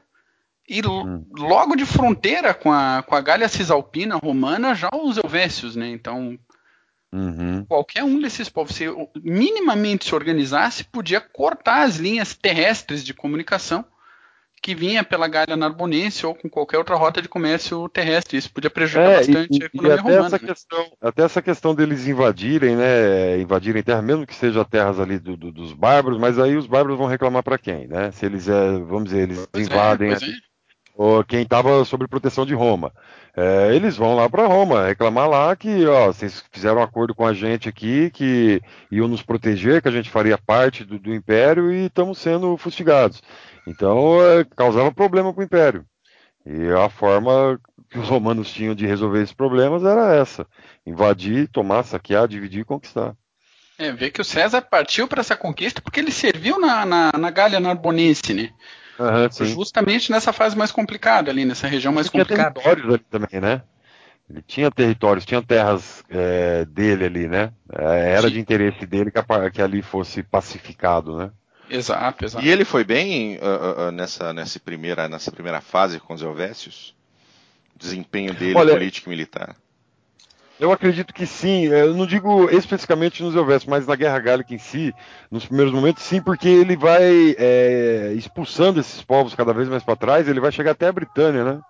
E uhum. logo de fronteira com a, com a Gália Cisalpina romana, já os Helvécios, né? Então, uhum. qualquer um desses povos, se minimamente se organizasse, podia cortar as linhas terrestres de comunicação que vinha pela Galha Narbonense ou com qualquer outra rota de comércio terrestre. Isso podia prejudicar é, bastante
e,
a economia
e até
romana.
Essa né? questão, até essa questão deles invadirem, né? Invadirem terra, mesmo que seja terras ali do, do, dos bárbaros, mas aí os bárbaros vão reclamar para quem, né? Se eles, é, vamos dizer, eles pois é, invadem. É, ou quem estava sob proteção de Roma. É, eles vão lá para Roma reclamar lá que ó, vocês fizeram um acordo com a gente aqui que iam nos proteger, que a gente faria parte do, do império e estamos sendo fustigados. Então é, causava problema para o Império. E a forma que os romanos tinham de resolver esses problemas era essa: invadir, tomar, saquear, dividir e conquistar.
É, ver que o César partiu para essa conquista porque ele serviu na, na, na Galha Narbonense, né? Uhum, Justamente nessa fase mais complicada ali, nessa região mais
tinha
complicada.
territórios ali também, né? Ele tinha territórios, tinha terras é, dele ali, né? É, era de interesse dele que, a, que ali fosse pacificado, né?
Exato, exato.
E ele foi bem uh, uh, nessa, nessa, primeira, nessa primeira fase com os Helvécios? Desempenho dele Olha, político e militar?
Eu acredito que sim. Eu não digo especificamente nos Helvécios, mas na Guerra Gálica em si, nos primeiros momentos, sim, porque ele vai é, expulsando esses povos cada vez mais para trás, ele vai chegar até a Britânia, né?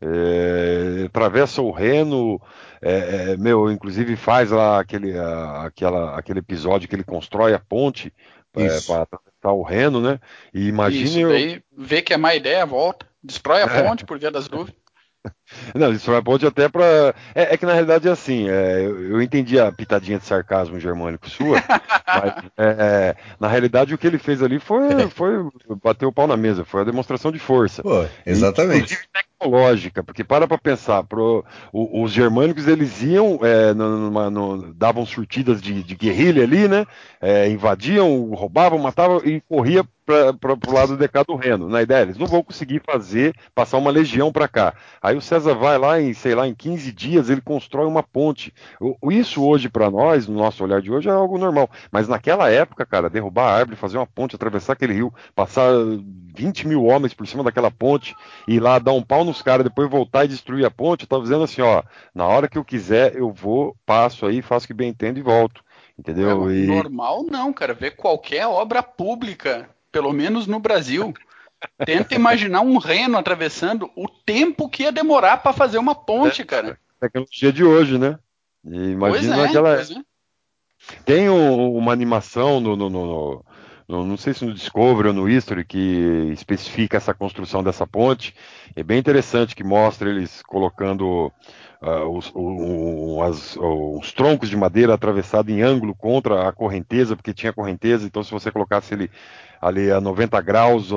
É, atravessa o Reno, é, é, meu, inclusive faz lá aquele, a, aquela, aquele episódio que ele constrói a ponte é, para atravessar o Reno, né? E imagine. Isso,
eu... vê que é má ideia, volta, destrói a é. ponte por via das dúvidas.
Não, isso vai ponte até para. É, é, que na realidade é assim, é, eu, eu, entendi a pitadinha de sarcasmo germânico sua, mas é, é, na realidade o que ele fez ali foi, foi bater o pau na mesa, foi a demonstração de força.
Pô, exatamente.
E, lógica, porque para para pensar, pro, o, os germânicos eles iam, é, numa, davam surtidas de, de, guerrilha ali, né? É, invadiam, roubavam, matavam e corria para o lado de cá do Reno. Na ideia, eles não vão conseguir fazer, passar uma legião para cá. Aí o César vai lá em, sei lá, em 15 dias, ele constrói uma ponte. Isso hoje, para nós, no nosso olhar de hoje, é algo normal. Mas naquela época, cara, derrubar a árvore, fazer uma ponte, atravessar aquele rio, passar 20 mil homens por cima daquela ponte, ir lá dar um pau nos caras, depois voltar e destruir a ponte, eu tava dizendo assim, ó, na hora que eu quiser, eu vou, passo aí, faço o que bem entendo e volto. Entendeu?
É, e... Normal não, cara. Ver qualquer obra pública pelo menos no Brasil. Tenta imaginar um reno atravessando o tempo que ia demorar para fazer uma ponte, é, cara.
Tecnologia de hoje, né? E imagina pois é, aquela. Pois é. Tem um, uma animação no, no, no, no, não sei se no Discovery ou no History, que especifica essa construção dessa ponte. É bem interessante que mostra eles colocando uh, os, o, as, os, troncos de madeira atravessados em ângulo contra a correnteza, porque tinha correnteza, então se você colocasse ele ali a 90 graus,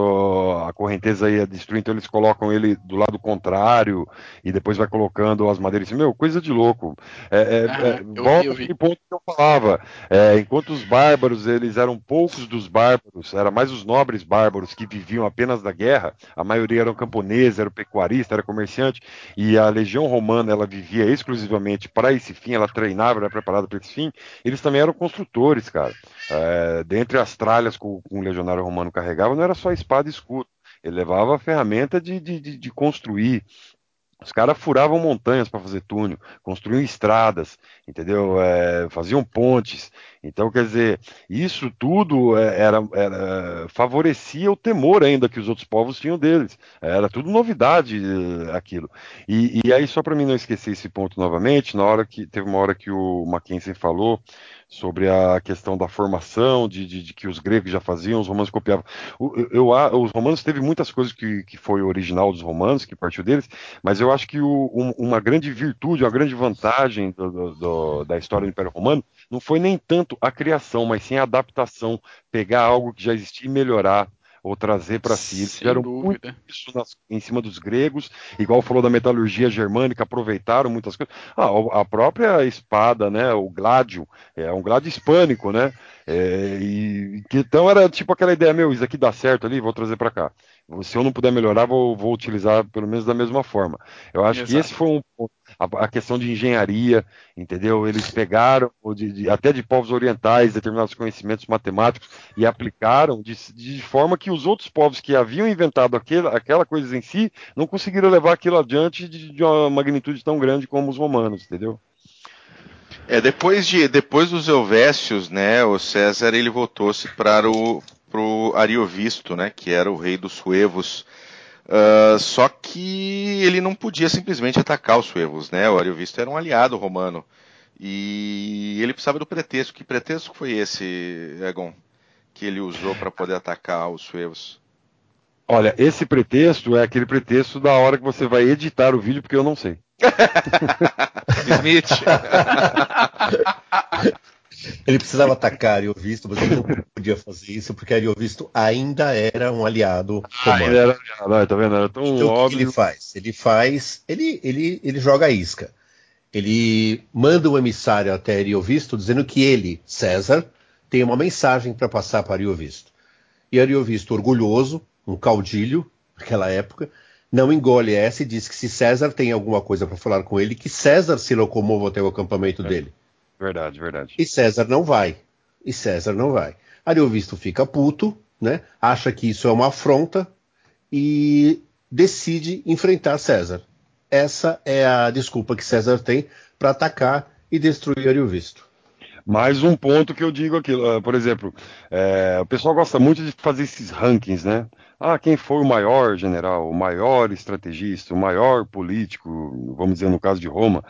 a correnteza ia destruir, então eles colocam ele do lado contrário e depois vai colocando as madeiras. Meu, coisa de louco. É, é, é, volta aquele ponto que eu falava. É, enquanto os bárbaros, eles eram poucos dos bárbaros, era mais os nobres bárbaros que viviam apenas da guerra, a maioria eram camponeses, era pecuarista, era comerciante, e a legião romana, ela vivia exclusivamente para esse fim, ela treinava, era preparada para esse fim, eles também eram construtores, cara. É, dentre as tralhas com, com o legionário legionário romano carregava não era só espada e escudo. Ele levava a ferramenta de, de, de construir. Os caras furavam montanhas para fazer túnel, construíam estradas, entendeu? É, faziam pontes. Então, quer dizer, isso tudo é, era, era, favorecia o temor ainda que os outros povos tinham deles. Era tudo novidade eh, aquilo. E, e aí, só para mim não esquecer esse ponto novamente, na hora que teve uma hora que o Mackenzie falou sobre a questão da formação, de, de, de, que os gregos já faziam, os romanos copiavam. Eu, eu, os romanos teve muitas coisas que, que foi original dos romanos, que partiu deles, mas eu acho que o, um, uma grande virtude, uma grande vantagem do, do, do, da história do Império Romano não foi nem tanto a criação, mas sim a adaptação, pegar algo que já existia e melhorar ou trazer para si. Eles fizeram muito isso nas, em cima dos gregos, igual falou da metalurgia germânica, aproveitaram muitas coisas. Ah, a própria espada, né, o gládio, é um gládio hispânico, né? É, e então era tipo aquela ideia, meu, isso aqui dá certo ali, vou trazer para cá. Se eu não puder melhorar, vou, vou, utilizar pelo menos da mesma forma. Eu acho Exato. que esse foi um a, a, questão de engenharia, entendeu? Eles pegaram de, de, até de povos orientais determinados conhecimentos matemáticos e aplicaram de, de forma que os outros povos que haviam inventado aquele, aquela coisa em si não conseguiram levar aquilo adiante de, de uma magnitude tão grande como os romanos, entendeu?
É, depois, de, depois dos Elvécios, né, o César ele voltou-se para o pro Ariovisto, né, que era o rei dos suevos. Uh, só que ele não podia simplesmente atacar os suevos, né? O Ariovisto era um aliado romano. E ele precisava do pretexto. Que pretexto foi esse, Egon, que ele usou para poder atacar os suevos?
Olha, esse pretexto é aquele pretexto da hora que você vai editar o vídeo, porque eu não sei.
Smith.
Ele precisava atacar Ariovisto, mas ele não podia fazer isso porque Ariovisto ainda era um aliado
romano. Ah, era aliado, tá vendo? Era tão
então, óbvio. O que ele faz? Ele faz, ele, ele, ele joga a isca. Ele manda um emissário até Ariovisto dizendo que ele, César, tem uma mensagem para passar para Ariovisto. E Ariovisto, orgulhoso, um caudilho naquela época, não engole essa e diz que se César tem alguma coisa para falar com ele, que César se locomova até o acampamento é. dele.
Verdade, verdade.
E César não vai. E César não vai. Ariovisto fica puto, né? Acha que isso é uma afronta e decide enfrentar César. Essa é a desculpa que César tem para atacar e destruir Ariovisto.
Mais um ponto que eu digo aqui, ah, por exemplo, é, o pessoal gosta muito de fazer esses rankings, né? Ah, quem foi o maior general, o maior estrategista, o maior político, vamos dizer no caso de Roma.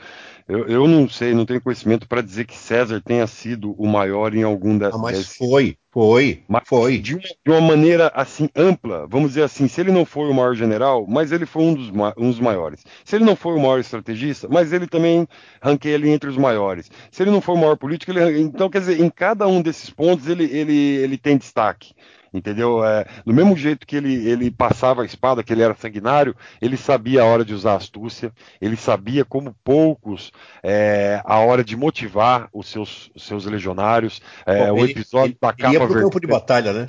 Eu, eu não sei, não tenho conhecimento para dizer que César tenha sido o maior em algum dessas.
Ah, mas foi, foi, mas foi.
De uma, de uma, maneira assim ampla, vamos dizer assim, se ele não foi o maior general, mas ele foi um dos, um dos maiores. Se ele não foi o maior estrategista, mas ele também ranqueia ele entre os maiores. Se ele não foi o maior político, ele, então quer dizer, em cada um desses pontos ele, ele, ele tem destaque. Entendeu? É, do mesmo jeito que ele, ele passava a espada, que ele era sanguinário, ele sabia a hora de usar astúcia, ele sabia como poucos é, a hora de motivar os seus, os seus legionários. É, Bom, o episódio ele, da capa
ele ia pro campo de batalha, né?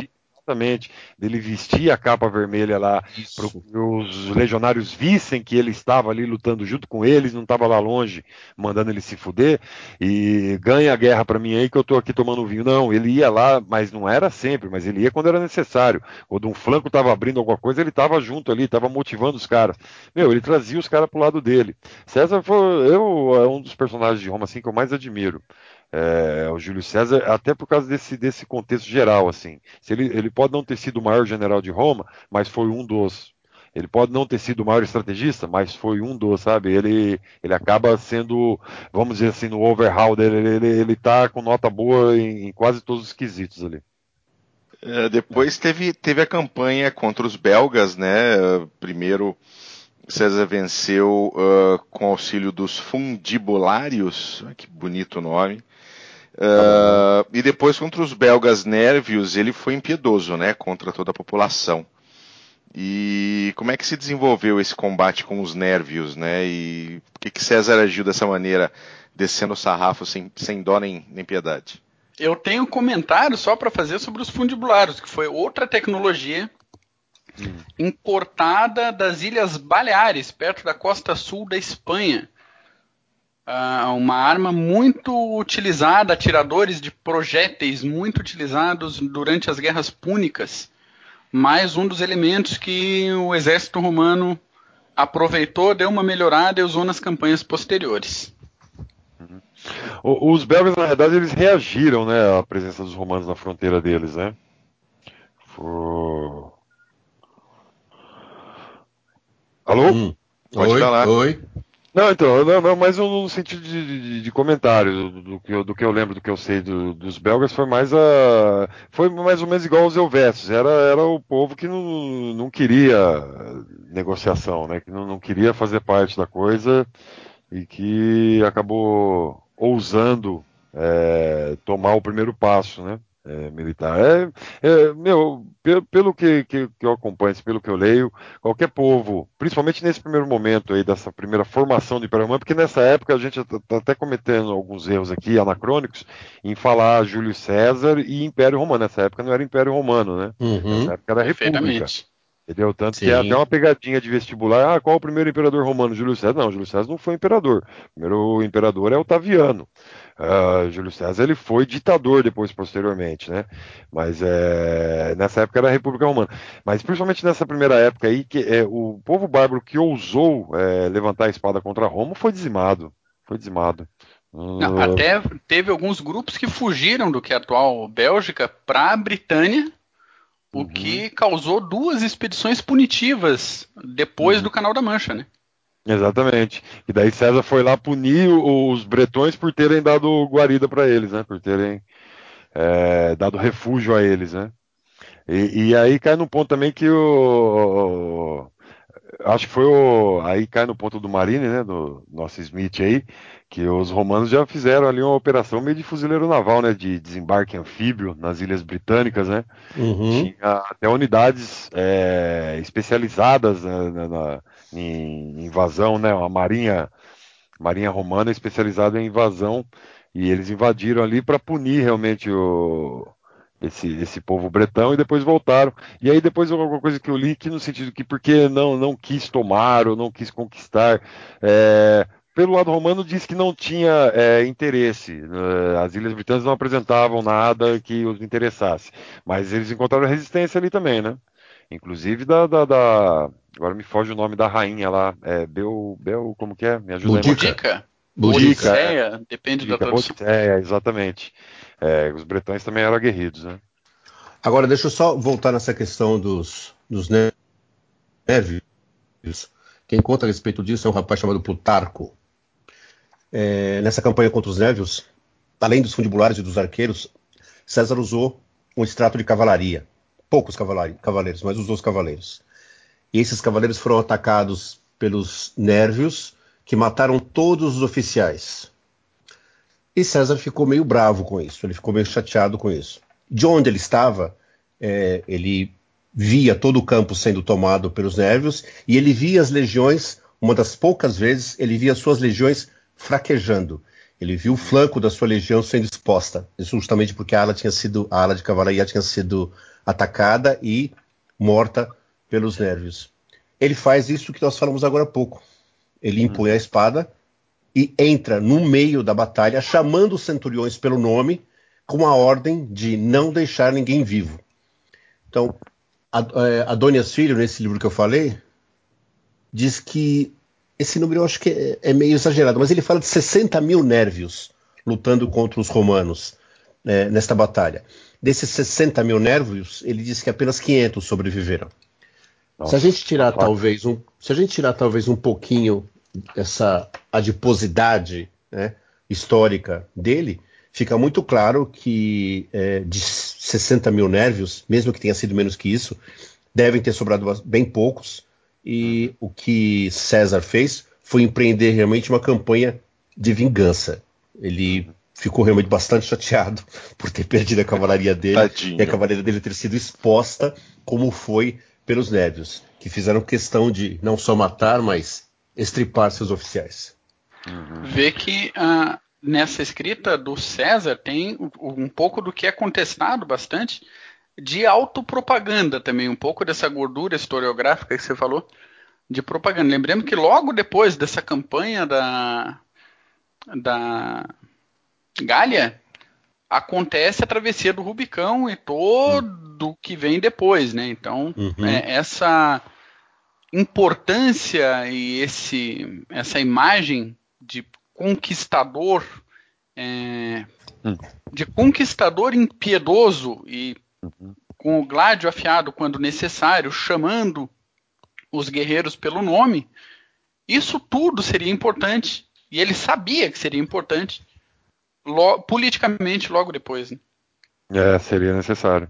Exatamente, dele vestir a capa vermelha lá, para os legionários vissem que ele estava ali lutando junto com eles, não estava lá longe, mandando ele se fuder, e ganha a guerra para mim aí que eu estou aqui tomando vinho. Não, ele ia lá, mas não era sempre, mas ele ia quando era necessário. Quando um flanco estava abrindo alguma coisa, ele estava junto ali, estava motivando os caras. Meu, ele trazia os caras pro lado dele. César foi eu, é um dos personagens de Roma assim que eu mais admiro é, o Júlio César, até por causa desse, desse contexto geral, assim. Se ele, ele pode não ter sido o maior general de Roma, mas foi um dos. Ele pode não ter sido o maior estrategista, mas foi um dos, sabe? Ele, ele acaba sendo, vamos dizer assim, no overhaul dele, ele, ele, ele tá com nota boa em, em quase todos os quesitos ali.
É, depois teve, teve a campanha contra os belgas, né? Primeiro César venceu uh, com auxílio dos fundibulários, que bonito nome, Uh, e depois contra os belgas nérvios, ele foi impiedoso, né, contra toda a população. E como é que se desenvolveu esse combate com os nérvios, né? E por que, que César agiu dessa maneira, descendo o sarrafo sem, sem dó nem, nem piedade?
Eu tenho um comentário só para fazer sobre os fundibulários, que foi outra tecnologia hum. importada das Ilhas Baleares, perto da costa sul da Espanha uh, uma arma muito utilizada, atiradores de projéteis muito utilizados durante as guerras púnicas. Mais um dos elementos que o exército romano aproveitou, deu uma melhorada e usou nas campanhas posteriores.
Uhum. Os belgas, na verdade, eles reagiram né, à presença dos romanos na fronteira deles, né? Foi... Alô?
Hum. Pode oi, falar. Oi.
Não, então, não, não, mas no sentido de, de, de comentário do, do, que eu, do que eu lembro, do que eu sei do, dos belgas, foi mais a. Foi mais ou menos igual aos helvécios. Era, era o povo que não, não queria negociação, né? Que não, não queria fazer parte da coisa e que acabou ousando é, tomar o primeiro passo, né? É, militar. É, é, meu, pelo, pelo que, que, que, eu acompanho, pelo que eu leio, qualquer povo, principalmente nesse primeiro momento aí, dessa primeira formação do Império Romano, porque nessa época a gente está até cometendo alguns erros aqui, anacrônicos, em falar Júlio César e Império Romano. Nessa época não era Império Romano, né?
Uhum.
Nessa época era República. Entendeu? Tanto Sim. que é até uma pegadinha de vestibular. Ah, qual o primeiro imperador romano? Júlio César? Não, Júlio César não foi imperador. O primeiro imperador é Otaviano. Uh, Júlio César ele foi ditador depois, posteriormente, né? Mas é, nessa época era a República Romana. Mas principalmente nessa primeira época aí, que é, o povo bárbaro que ousou é, levantar a espada contra Roma foi dizimado. Foi dizimado.
Não, uh... Até teve alguns grupos que fugiram do que é a atual Bélgica para a Britânia, o uhum. que causou duas expedições punitivas depois uhum. do Canal da Mancha, né?
Exatamente. E daí César foi lá punir os bretões por terem dado guarida para eles, né? Por terem é, dado refúgio a eles, né? E, e, aí cai no ponto também que o, acho que foi o, aí cai no ponto do Marine, né? Do nosso Smith aí, que os romanos já fizeram ali uma operação meio de fuzileiro naval, né? De desembarque anfíbio nas ilhas britânicas, né?
Uhum.
Tinha até unidades é, especializadas né, na, na em invasão, né? A marinha, marinha romana especializada em invasão e eles invadiram ali para punir realmente o, esse, esse povo bretão e depois voltaram. E aí depois alguma coisa que eu li que no sentido que porque não não quis tomar ou não quis conquistar é, pelo lado romano diz que não tinha é, interesse. Né? As ilhas britânicas não apresentavam nada que os interessasse. Mas eles encontraram resistência ali também, né? Inclusive da, da, da Agora me foge o nome da rainha lá. É Bel. Bel como que é? Me ajuda
Budica. Budica. É. depende Budica, da tradução.
É, exatamente. É, os bretões também eram aguerridos, né?
Agora, deixa eu só voltar nessa questão dos, dos nervios. Quem conta a respeito disso é um rapaz chamado Plutarco. É, nessa campanha contra os nervios, além dos fundibulares e dos arqueiros, César usou um extrato de cavalaria. Poucos cavaleiros, mas usou os cavaleiros. E esses cavaleiros foram atacados pelos Nérvios, que mataram todos os oficiais. E César ficou meio bravo com isso, ele ficou meio chateado com isso. De onde ele estava, é, ele via todo o campo sendo tomado pelos nervios e ele via as legiões, uma das poucas vezes, ele via suas legiões fraquejando. Ele viu o flanco da sua legião sendo exposta, isso justamente porque a ala tinha sido, a ala de cavalaria tinha sido atacada e morta pelos nervios. Ele faz isso que nós falamos agora há pouco. Ele impõe a espada e entra no meio da batalha, chamando os centuriões pelo nome, com a ordem de não deixar ninguém vivo. Então, Adonias Filho, nesse livro que eu falei, diz que esse número eu acho que é, é meio exagerado, mas ele fala de 60 mil nervios lutando contra os romanos é, nesta batalha. Desses 60 mil nervios, ele diz que apenas 500 sobreviveram. Nossa, se a gente tirar talvez um, se a gente tirar talvez um pouquinho essa adiposidade né, histórica dele, fica muito claro que é, de 60 mil nervios, mesmo que tenha sido menos que isso, devem ter sobrado bem poucos. E o que César fez foi empreender realmente uma campanha de vingança. Ele ficou realmente bastante chateado por ter perdido a cavalaria dele Tadinho. e a cavalaria dele ter sido exposta como foi pelos nervios, que fizeram questão de não só matar, mas estripar seus oficiais.
Uhum. Vê que uh, nessa escrita do César tem um pouco do que é contestado bastante de autopropaganda também, um pouco dessa gordura historiográfica que você falou de propaganda. Lembremos que logo depois dessa campanha da, da Gália, acontece a travessia do Rubicão e todo o que vem depois, né? Então, uhum. é, essa importância e esse, essa imagem de conquistador, é, hum. de conquistador impiedoso e uhum. com o gládio afiado quando necessário, chamando os guerreiros pelo nome, isso tudo seria importante. E ele sabia que seria importante lo politicamente logo depois. Né?
É, seria necessário.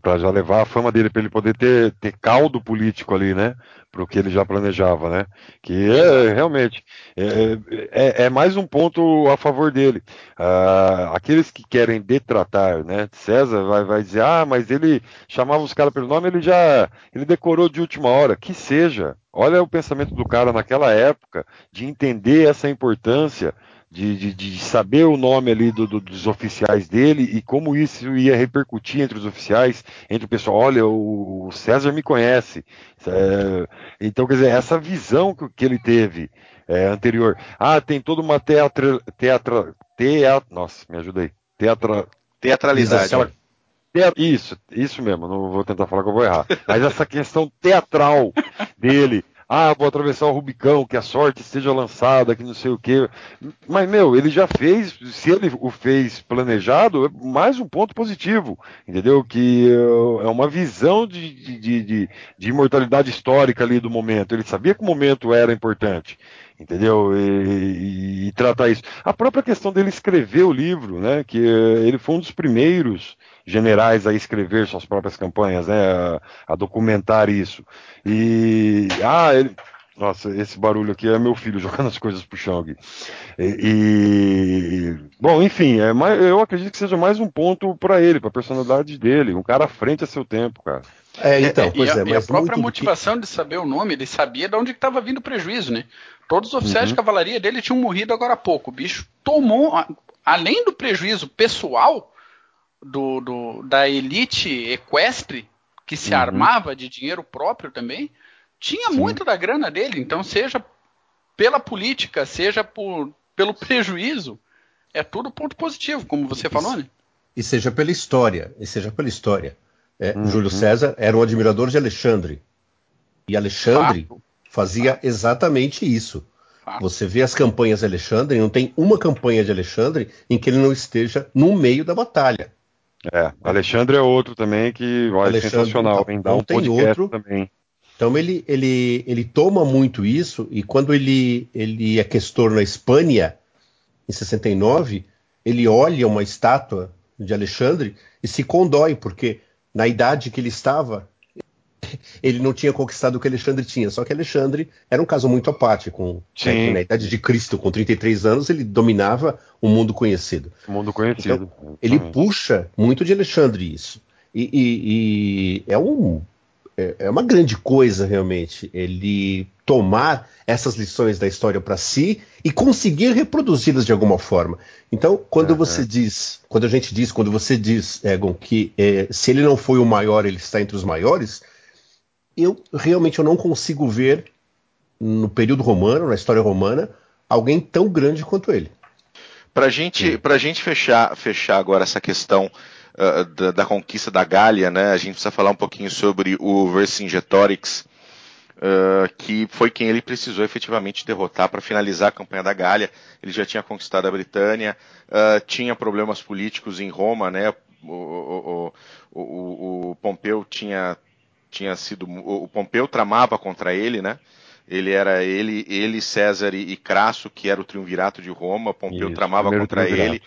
para já levar a fama dele, para ele poder ter, ter caldo político ali, né? Para o que ele já planejava, né? Que é, realmente é, é, é, mais um ponto a favor dele. Ah, aqueles que querem detratar, né? César vai, vai dizer, ah, mas ele chamava os caras pelo nome, ele já ele decorou de última hora. Que seja. Olha o pensamento do cara naquela época de entender essa importância de, de, de, saber o nome ali do, do, dos oficiais dele e como isso ia repercutir entre os oficiais, entre o pessoal. Olha, o, o César me conhece. É, então, quer dizer, essa visão que, que ele teve é, anterior. Ah, tem toda uma teatra, teatra, teatra, nossa, me ajuda aí. Teatra,
teatralidade.
Isso, isso mesmo, não vou tentar falar que eu vou errar. Mas essa questão teatral dele, ah, vou atravessar o Rubicão, que a sorte esteja lançada, que não sei o quê. Mas, meu, ele já fez, se ele o fez planejado, é mais um ponto positivo, entendeu? Que é uma visão de, de, de, de imortalidade histórica ali do momento. Ele sabia que o momento era importante entendeu? E, e, e, tratar isso. A própria questão dele escrever o livro, né? Que ele foi um dos primeiros generais a escrever suas próprias campanhas, né? A, a documentar isso. E ah, ele, nossa, esse barulho aqui é meu filho jogando as coisas pro chão aqui. E, e bom, enfim, é mais, eu acredito que seja mais um ponto para ele, para a personalidade dele, um cara à frente a seu tempo, cara.
É, então, é, pois é, e a, a própria motivação que... de saber o nome, ele sabia de onde estava vindo o prejuízo, né? Todos os oficiais uhum. de cavalaria dele tinham morrido agora há pouco. O bicho tomou, além do prejuízo pessoal do, do da elite equestre, que se uhum. armava de dinheiro próprio também, tinha Sim. muito da grana dele. Então, seja pela política, seja por, pelo prejuízo, é tudo ponto positivo, como você falou, né?
E seja pela história, e seja pela história. É, uhum. Júlio César era um admirador de Alexandre. E Alexandre Fato. Fazia exatamente isso. Você vê as campanhas de Alexandre, não tem uma campanha de Alexandre em que ele não esteja no meio da batalha.
É, Alexandre é outro também que Alexandre, sensacional,
hein? Dá um tem outro
também.
Então ele, ele, ele toma muito isso e quando ele, ele é questor na Espanha, em 69, ele olha uma estátua de Alexandre e se condói, porque na idade que ele estava, ele não tinha conquistado o que Alexandre tinha. Só que Alexandre era um caso muito à parte. Com, né, na idade de Cristo, com 33 anos, ele dominava o mundo conhecido.
O mundo conhecido.
Então, ele puxa muito de Alexandre isso. E, e, e é, um, é, é uma grande coisa realmente ele tomar essas lições da história para si e conseguir reproduzi-las de alguma forma. Então, quando uhum. você diz, quando a gente diz, quando você diz, Egon, que é, se ele não foi o maior, ele está entre os maiores, eu realmente eu não consigo ver no período romano, na história romana, alguém tão grande quanto ele.
Para gente, a gente fechar, fechar agora essa questão uh, da, da, conquista da Gália, né, a gente precisa falar um pouquinho sobre o Vercingetorix, uh, que foi quem ele precisou efetivamente derrotar para finalizar a campanha da Gália. Ele já tinha conquistado a Britânia, uh, tinha problemas políticos em Roma, né, o, o, o, o Pompeu tinha, tinha sido. O Pompeu tramava contra ele, né? Ele era ele, ele César e, Crasso, que era o triunvirato de Roma. Pompeu Isso, tramava contra ele.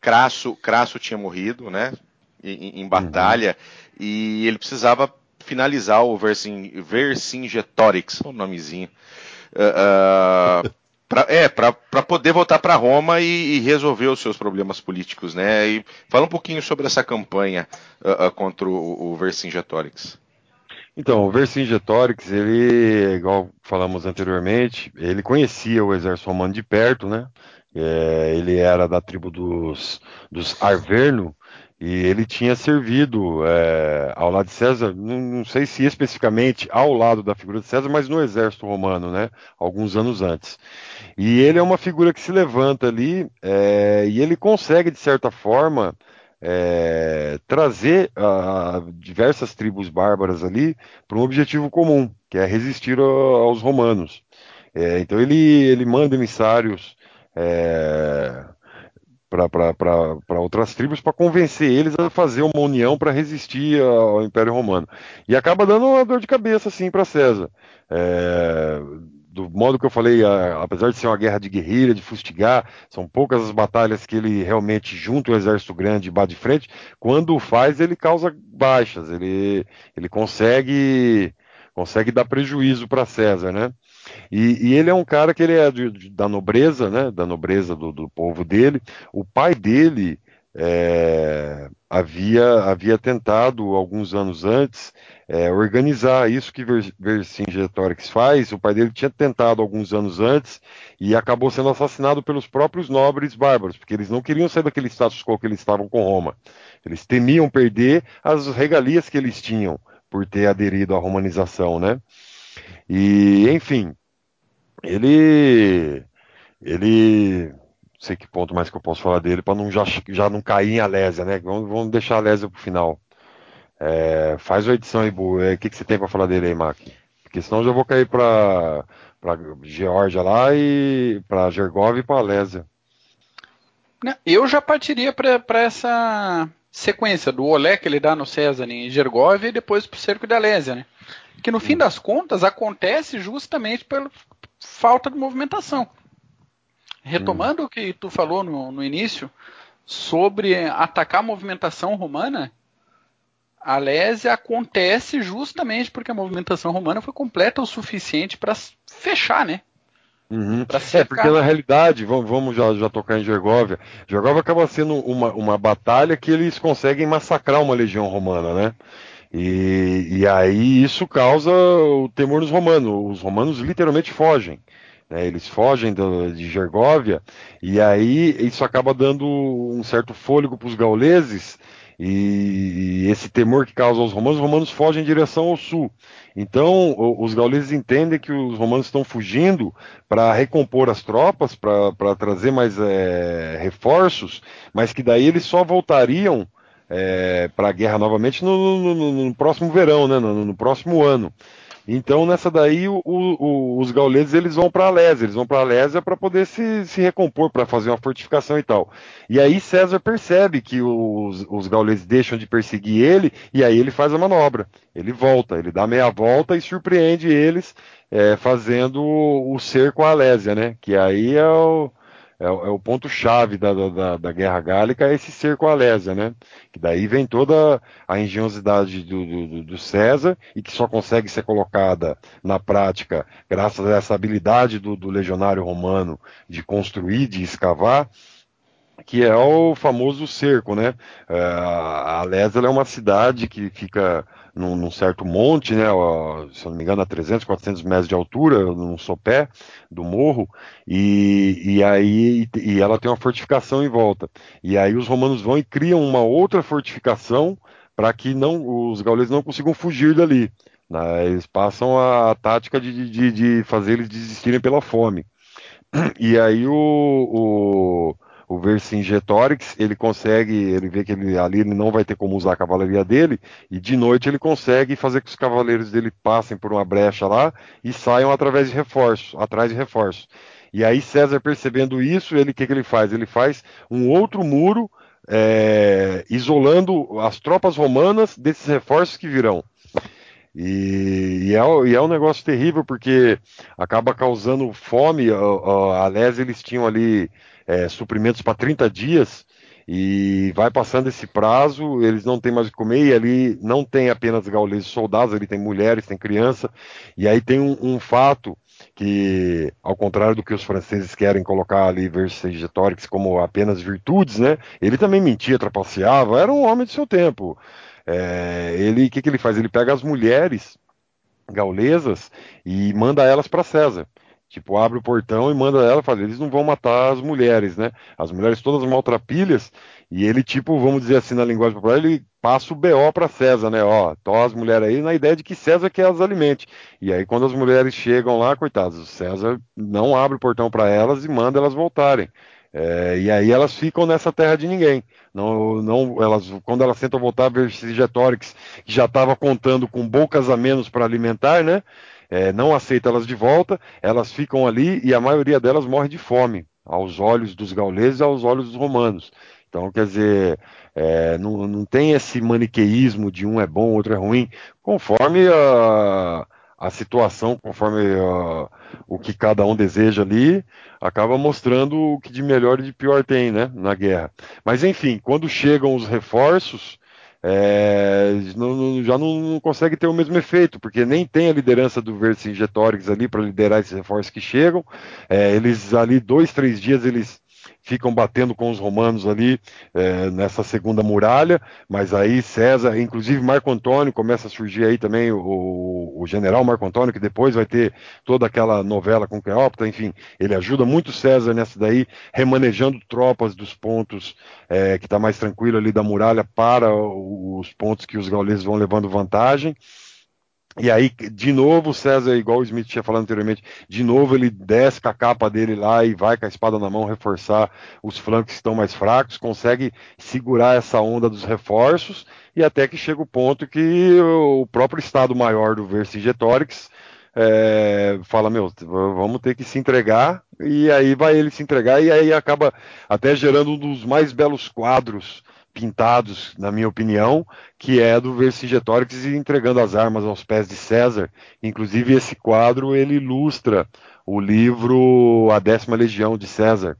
Crasso, Crasso tinha morrido, né? Em, em batalha. Uhum. E ele precisava finalizar o Vercingetorix, o nomezinho. Uh, uh, pra, é, para poder voltar para Roma e, e, resolver os seus problemas políticos, né? E fala um pouquinho sobre essa campanha uh, contra o, o Vercingetorix.
Então, o Vercingetorix, ele, igual falamos anteriormente, ele conhecia o exército romano de perto, né? É, ele era da tribo dos, dos Arverno e ele tinha servido é, ao lado de César, não, não, sei se especificamente ao lado da figura de César, mas no exército romano, né? Alguns anos antes. E ele é uma figura que se levanta ali é, e ele consegue, de certa forma, é, trazer uh, diversas tribos bárbaras ali para um objetivo comum, que é resistir a, aos romanos. É, então ele, ele manda emissários é, para outras tribos para convencer eles a fazer uma união para resistir ao Império Romano. E acaba dando uma dor de cabeça assim para César. É, do modo que eu falei, a, apesar de ser uma guerra de guerrilha, de fustigar, são poucas as batalhas que ele realmente junta o exército grande e bate de frente. Quando faz, ele causa baixas, ele, ele consegue consegue dar prejuízo para César, né? E, e, ele é um cara que ele é de, de, da nobreza, né? Da nobreza do, do povo dele. O pai dele é, havia, havia tentado, alguns anos antes, é, organizar isso que Vercingetorix faz. O pai dele tinha tentado alguns anos antes e acabou sendo assassinado pelos próprios nobres bárbaros, porque eles não queriam sair daquele status quo que eles estavam com Roma. Eles temiam perder as regalias que eles tinham por ter aderido à romanização, né? E, enfim, ele ele sei que ponto mais que eu posso falar dele para não já, já não cair em Alésia, né? Vamos, vamos deixar a Alésia pro final. É, faz a edição aí, Bu. É, o que, que você tem para falar dele aí, Mac? Porque senão eu já vou cair para para Geórgia lá e para Gergov e para Alésia.
Eu já partiria para essa sequência do olé que ele dá no César em Gergov e depois para o cerco da Alésia, né? Que no fim das contas acontece justamente pela falta de movimentação. Retomando hum. o que tu falou no, no início sobre atacar a movimentação romana, a lésia acontece justamente porque a movimentação romana foi completa o suficiente para fechar, né?
Uhum. É, porque na realidade, vamos, vamos já, já, tocar em Gergóvia, Gergóvia acaba sendo uma, uma batalha que eles conseguem massacrar uma legião romana, né? E, e aí isso causa o temor nos romanos. Os romanos literalmente fogem. Né, eles fogem do, de Gergóvia e aí isso acaba dando um certo fôlego para os gauleses e, esse temor que causa aos romanos, os romanos fogem em direção ao sul. Então os gauleses entendem que os romanos estão fugindo para recompor as tropas, para trazer mais é, reforços, mas que daí eles só voltariam é, para a guerra novamente no, no, no, no próximo verão, né, no, próximo ano. Então nessa daí o, o, os gauleses eles vão para Alésia, eles vão para Alésia para poder se, se recompor, para fazer uma fortificação e tal. E aí César percebe que os, os gauleses deixam de perseguir ele e aí ele faz a manobra. Ele volta, ele dá meia volta e surpreende eles é, fazendo o cerco à Alésia, né? Que aí é o, é, é o ponto-chave da, da, da, Guerra Gálica, é esse cerco à Lésia, né? Que daí vem toda a engenhosidade do, do, do, César e que só consegue ser colocada na prática graças a essa habilidade do, do legionário romano de construir, de escavar. que é o famoso cerco, né? É, a Lesa é uma cidade que fica num, num, certo monte, né? Se eu não me engano, a 300, 400 metros de altura, num sopé do morro, e, e aí e ela tem uma fortificação em volta. E aí os romanos vão e criam uma outra fortificação para que não os gauleses não consigam fugir dali. Né? Eles passam a, a tática de, de, de, fazer eles desistirem pela fome. E aí o, o o Vercingetorix, ele consegue, ele vê que ele, ali ele não vai ter como usar a cavalaria dele, e de noite ele consegue fazer que os cavaleiros dele passem por uma brecha lá e saiam através de reforços, atrás de reforços. E aí César percebendo isso, ele o que, que ele faz? Ele faz um outro muro é, isolando as tropas romanas desses reforços que virão. E, e, é, e, é, um negócio terrível porque acaba causando fome. Aliás, eles tinham ali é, suprimentos para 30 dias e vai passando esse prazo, eles não têm mais o que comer, e ali não tem apenas gauleses soldados, ali tem mulheres, tem criança, e aí tem um, um fato que, ao contrário do que os franceses querem colocar ali Vercingetorix como apenas virtudes, né? Ele também mentia, trapaceava, era um homem de seu tempo. É, ele, o que, que ele faz? Ele pega as mulheres gaulesas e manda elas para César. Tipo, abre o portão e manda ela fazer. Eles não vão matar as mulheres, né? As mulheres todas maltrapilhas. E ele, tipo, vamos dizer assim na linguagem popular, ele passa o BO para César, né? Ó, tó as mulheres aí na ideia de que César quer as alimente. E aí, quando as mulheres chegam lá, coitadas, César não abre o portão para elas e manda elas voltarem. É, e aí elas ficam nessa terra de ninguém. Não, não, elas, quando elas tentam voltar, Vercingetorix, que já estava contando com bocas a menos para alimentar, né? É, não aceita elas de volta, elas ficam ali e a maioria delas morre de fome, aos olhos dos gauleses e aos olhos dos romanos. Então, quer dizer, é, não, não tem esse maniqueísmo de um é bom, outro é ruim, conforme a, a situação, conforme a, o que cada um deseja ali, acaba mostrando o que de melhor e de pior tem, né, na guerra. Mas enfim, quando chegam os reforços, é, não, já não, não, consegue ter o mesmo efeito, porque nem tem a liderança do Vercingetorix ali para liderar esses reforços que chegam. É, eles ali, dois, três dias, eles ficam batendo com os romanos ali é, nessa segunda muralha, mas aí César, inclusive Marco Antônio, começa a surgir aí também o, o general Marco Antônio, que depois vai ter toda aquela novela com Cleópatra, enfim, ele ajuda muito César nessa daí, remanejando tropas dos pontos é, que está mais tranquilo ali da muralha para os pontos que os gauleses vão levando vantagem. E aí, de novo, o César, igual o Smith tinha falado anteriormente, de novo ele desce com a capa dele lá e vai com a espada na mão reforçar os flancos que estão mais fracos, consegue segurar essa onda dos reforços e até que chega o ponto que o próprio Estado-Maior do Vercingetorix é, fala, meu, vamos ter que se entregar, e aí vai ele se entregar, e aí acaba até gerando um dos mais belos quadros pintados, na minha opinião, que é do Vercingetorix entregando as armas aos pés de César. Inclusive esse quadro ele ilustra o livro A Décima Legião de César.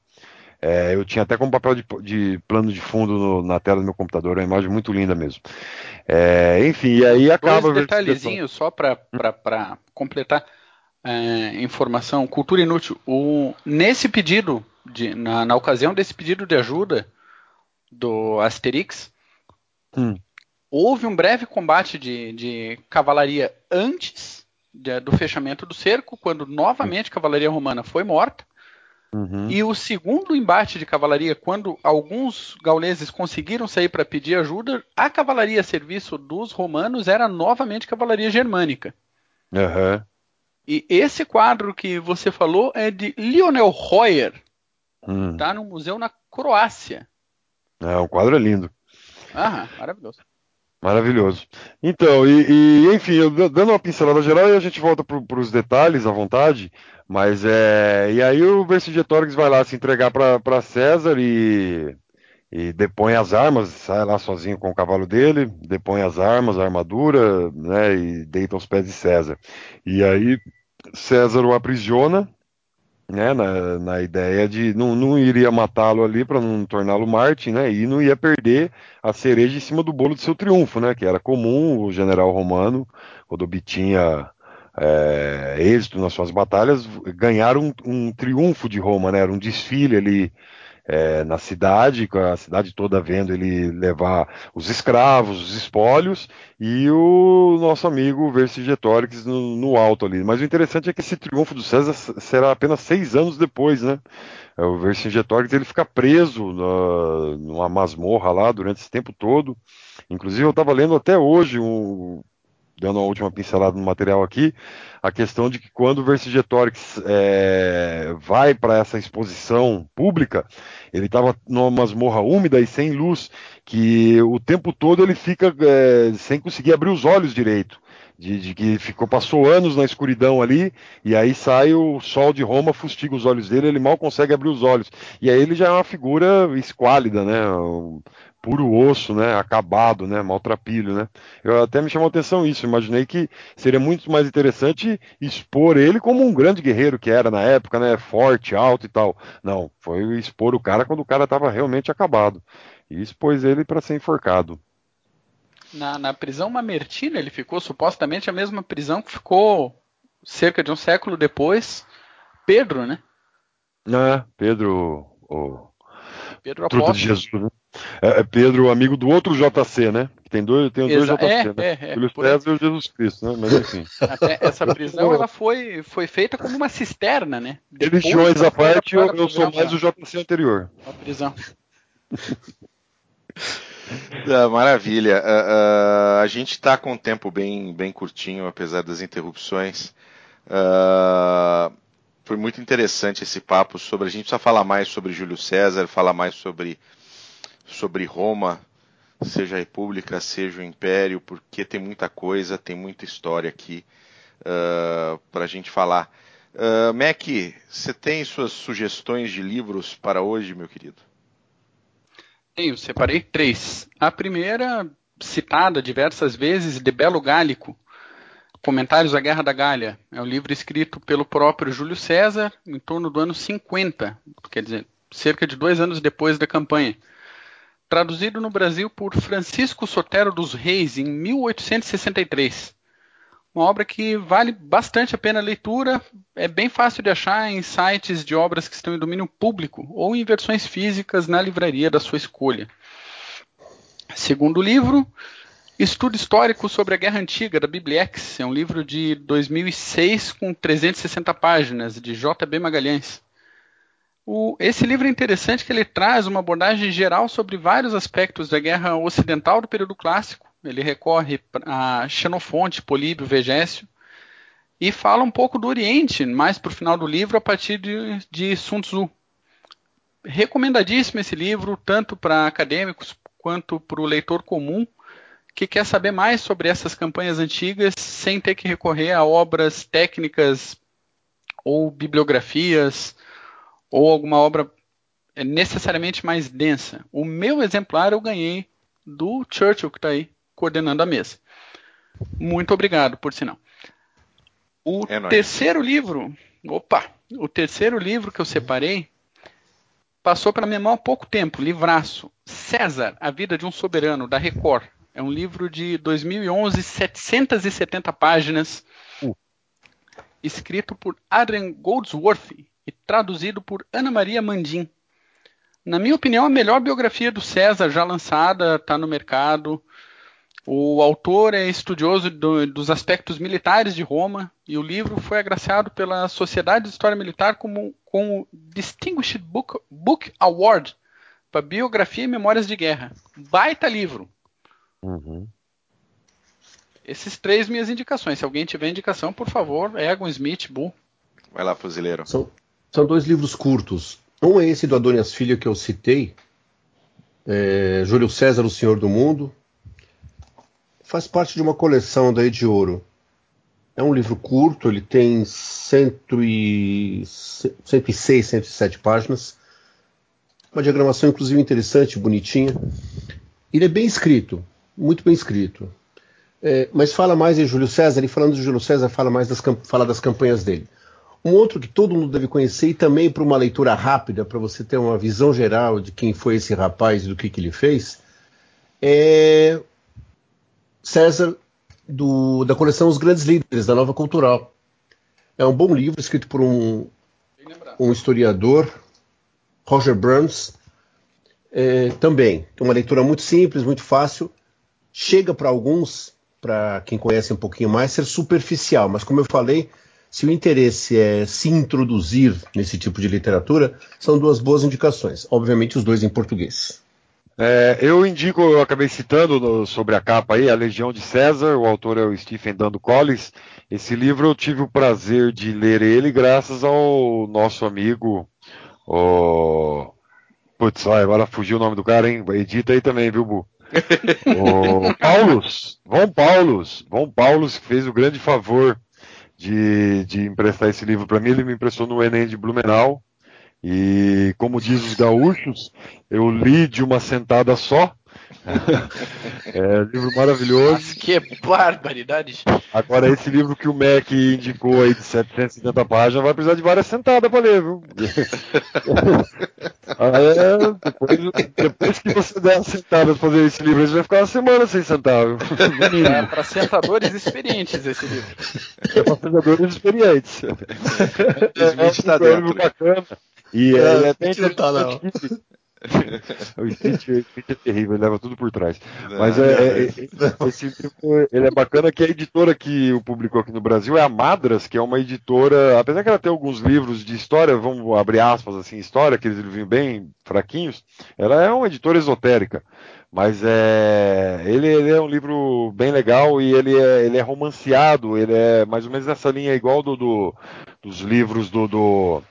É, eu tinha até como papel de, de plano de fundo no, na tela do meu computador, é uma imagem muito linda mesmo. É, enfim, e aí acaba.
Dois detalhezinhos só para completar é, informação, cultura inútil. O, nesse pedido, de, na, na ocasião desse pedido de ajuda, do Asterix, hum. houve um breve combate de, de cavalaria antes de, do fechamento do cerco, quando novamente a cavalaria romana foi morta. Uhum. E o segundo embate de cavalaria, quando alguns gauleses conseguiram sair para pedir ajuda, a cavalaria a serviço dos romanos era novamente cavalaria germânica.
Uhum.
E esse quadro que você falou é de Lionel Royer, está hum. Tá no museu na Croácia.
É, o quadro é lindo.
Ah, maravilhoso.
Maravilhoso. Então, e, e enfim, eu, dando uma pincelada geral, e a gente volta para os detalhes à vontade, mas é. E aí o Vercingetorix vai lá se entregar para César e, e depõe as armas, sai lá sozinho com o cavalo dele, depõe as armas, a armadura, né, e deita aos pés de César. E aí César o aprisiona né, na, na ideia de não, não iria matá-lo ali para não torná-lo Marte, né, e não ia perder a cereja em cima do bolo de seu triunfo, né, que era comum o general romano, quando obtinha é, êxito nas suas batalhas, ganhar um, um, triunfo de Roma, né, era um desfile ali é, na cidade, com a cidade toda vendo ele levar os escravos, os espólios, e o nosso amigo Vercingetorix no, no alto ali. Mas o interessante é que esse triunfo do César será apenas seis anos depois, né? É, o Vercingetorix ele fica preso na, numa masmorra lá durante esse tempo todo. Inclusive eu estava lendo até hoje um dando a última pincelada no material aqui, a questão de que quando o Vercingetorix é, vai para essa exposição pública, ele estava numa masmorra úmida e sem luz, que o tempo todo ele fica é, sem conseguir abrir os olhos direito. De, de, que ficou passou anos na escuridão ali e aí sai o sol de Roma fustiga os olhos dele ele mal consegue abrir os olhos e aí ele já é uma figura esquálida né puro osso, né, acabado, né, maltrapilho, né. Eu até me chamou a atenção isso, imaginei que seria muito mais interessante expor ele como um grande guerreiro que era na época, né, forte, alto e tal. Não, foi expor o cara quando o cara estava realmente acabado e expôs ele para ser enforcado.
Na, na prisão Mamertina ele ficou supostamente a mesma prisão que ficou cerca de um século depois Pedro, né?
É, Pedro, o
Pedro Apóstolo. de Jesus,
né? É, é, Pedro, amigo do outro JC, né? Tem dois, tem dois JC, é, né? É, é, Júlio César e o Jesus Cristo, né? Mas enfim.
Até essa prisão ela foi, foi feita como uma cisterna, né?
Religiões à parte, eu, eu sou mais o JC anterior.
A prisão.
Ah, maravilha. Uh, uh, a gente está com um tempo bem, bem curtinho, apesar das interrupções. Uh, foi muito interessante esse papo sobre. A gente precisa falar mais sobre Júlio César, falar mais sobre sobre Roma, seja a República, seja o Império, porque tem muita coisa, tem muita história aqui uh, ah, para a gente falar. Uh, Mac, você tem suas sugestões de livros para hoje, meu querido?
Tenho, separei três. A primeira, citada diversas vezes, De Belo Gálico, Comentários à Guerra da Gália. É um livro escrito pelo próprio Júlio César em torno do ano 50, quer dizer, cerca de dois anos depois da campanha traduzido no Brasil por Francisco Sotero dos Reis em 1863. Uma obra que vale bastante a pena a leitura, é bem fácil de achar em sites de obras que estão em domínio público ou em versões físicas na livraria da sua escolha. Segundo livro, Estudo Histórico sobre a Guerra Antiga, da Bibliex. É um livro de 2006 com 360 páginas, de J.B. Magalhães. O, esse livro é interessante que ele traz uma abordagem geral sobre vários aspectos da guerra ocidental do período clássico. Ele recorre a Xenofonte, Políbio, Vegésio e fala um pouco do Oriente, mais para o final do livro, a partir de, de Sun Tzu. Recomendadíssimo esse livro, tanto para acadêmicos quanto para o leitor comum que quer saber mais sobre essas campanhas antigas sem ter que recorrer a obras técnicas ou bibliografias ou alguma obra é, necessariamente mais densa. O meu exemplar eu ganhei do Churchill, que está aí coordenando a mesa. Muito obrigado, por sinal. O é terceiro livro, opa, o terceiro livro que eu separei passou para minha mão há pouco tempo, livraço. César, A Vida de um Soberano, da Record. É um livro de 2011, 770 páginas, uh. escrito por Adrian Goldsworth, e traduzido por Ana Maria Mandim. Na minha opinião, a melhor biografia do César já lançada, está no mercado. O autor é estudioso do, dos aspectos militares de Roma e o livro foi agraciado pela Sociedade de História Militar como, com o Distinguished Book, Book Award para Biografia e Memórias de Guerra. Baita livro. Uhum. Esses três minhas indicações. Se alguém tiver indicação, por favor, Egon Smith, Bull.
Vai lá, fuzileiro.
São, são dois livros curtos. Um é esse do Adonias Filho que eu citei, é, Júlio César, o Senhor do Mundo. Faz parte de uma coleção daí de ouro. É um livro curto, ele tem cento e, 106, 107 páginas. Uma diagramação, inclusive, interessante, bonitinha. Ele é bem escrito, muito bem escrito. É, mas fala mais de Júlio César, e falando de Júlio César, fala mais das, fala das campanhas dele. Um outro que todo mundo deve conhecer e também para uma leitura rápida, para você ter uma visão geral de quem foi esse rapaz e do que, que ele fez, é César, do, da coleção Os Grandes Líderes, da Nova Cultural. É um bom livro escrito por um, um historiador Roger Burns, é, também. Uma leitura muito simples, muito fácil. Chega para alguns, para quem conhece um pouquinho mais, ser superficial, mas como eu falei, se o interesse é se introduzir nesse tipo de literatura, são duas boas indicações. Obviamente, os dois em português.
É, eu indico, eu acabei citando no, sobre a capa aí, A Legião de César, o autor é o Stephen Dando Collins. Esse livro eu tive o prazer de ler ele graças ao nosso amigo, o... Putz, agora fugiu o nome do cara, hein? Edita aí também, viu, Bu? o Paulos, Von Paulos, Von Paulos fez o grande favor de, de emprestar esse livro para mim. Ele me emprestou no Enem de Blumenau. E como diz os gaúchos, eu li de uma sentada só. É livro maravilhoso. Mas
que barbaridade!
Agora, esse livro que o Mac indicou aí de 770 páginas vai precisar de várias sentadas para ler, viu? é, depois, depois, que você der uma sentada para fazer esse livro, você vai ficar uma semana sem sentar. Viu?
É para sentadores experientes esse livro.
É para sentadores experientes.
É, é um livro bacana.
E é, ele é bem tá, não. o Stitch, é terrível, ele leva tudo por trás. Mas é, é, é, esse livro ele é bacana que a editora que o publicou aqui no Brasil é a Madras, que é uma editora, apesar que ela tem alguns livros de história, vamos abrir aspas assim, história, aqueles livrinhos bem fraquinhos, ela é uma editora esotérica. Mas é, ele, ele, é um livro bem legal e ele é, ele é romanceado, ele é mais ou menos nessa linha igual do, do dos livros do, do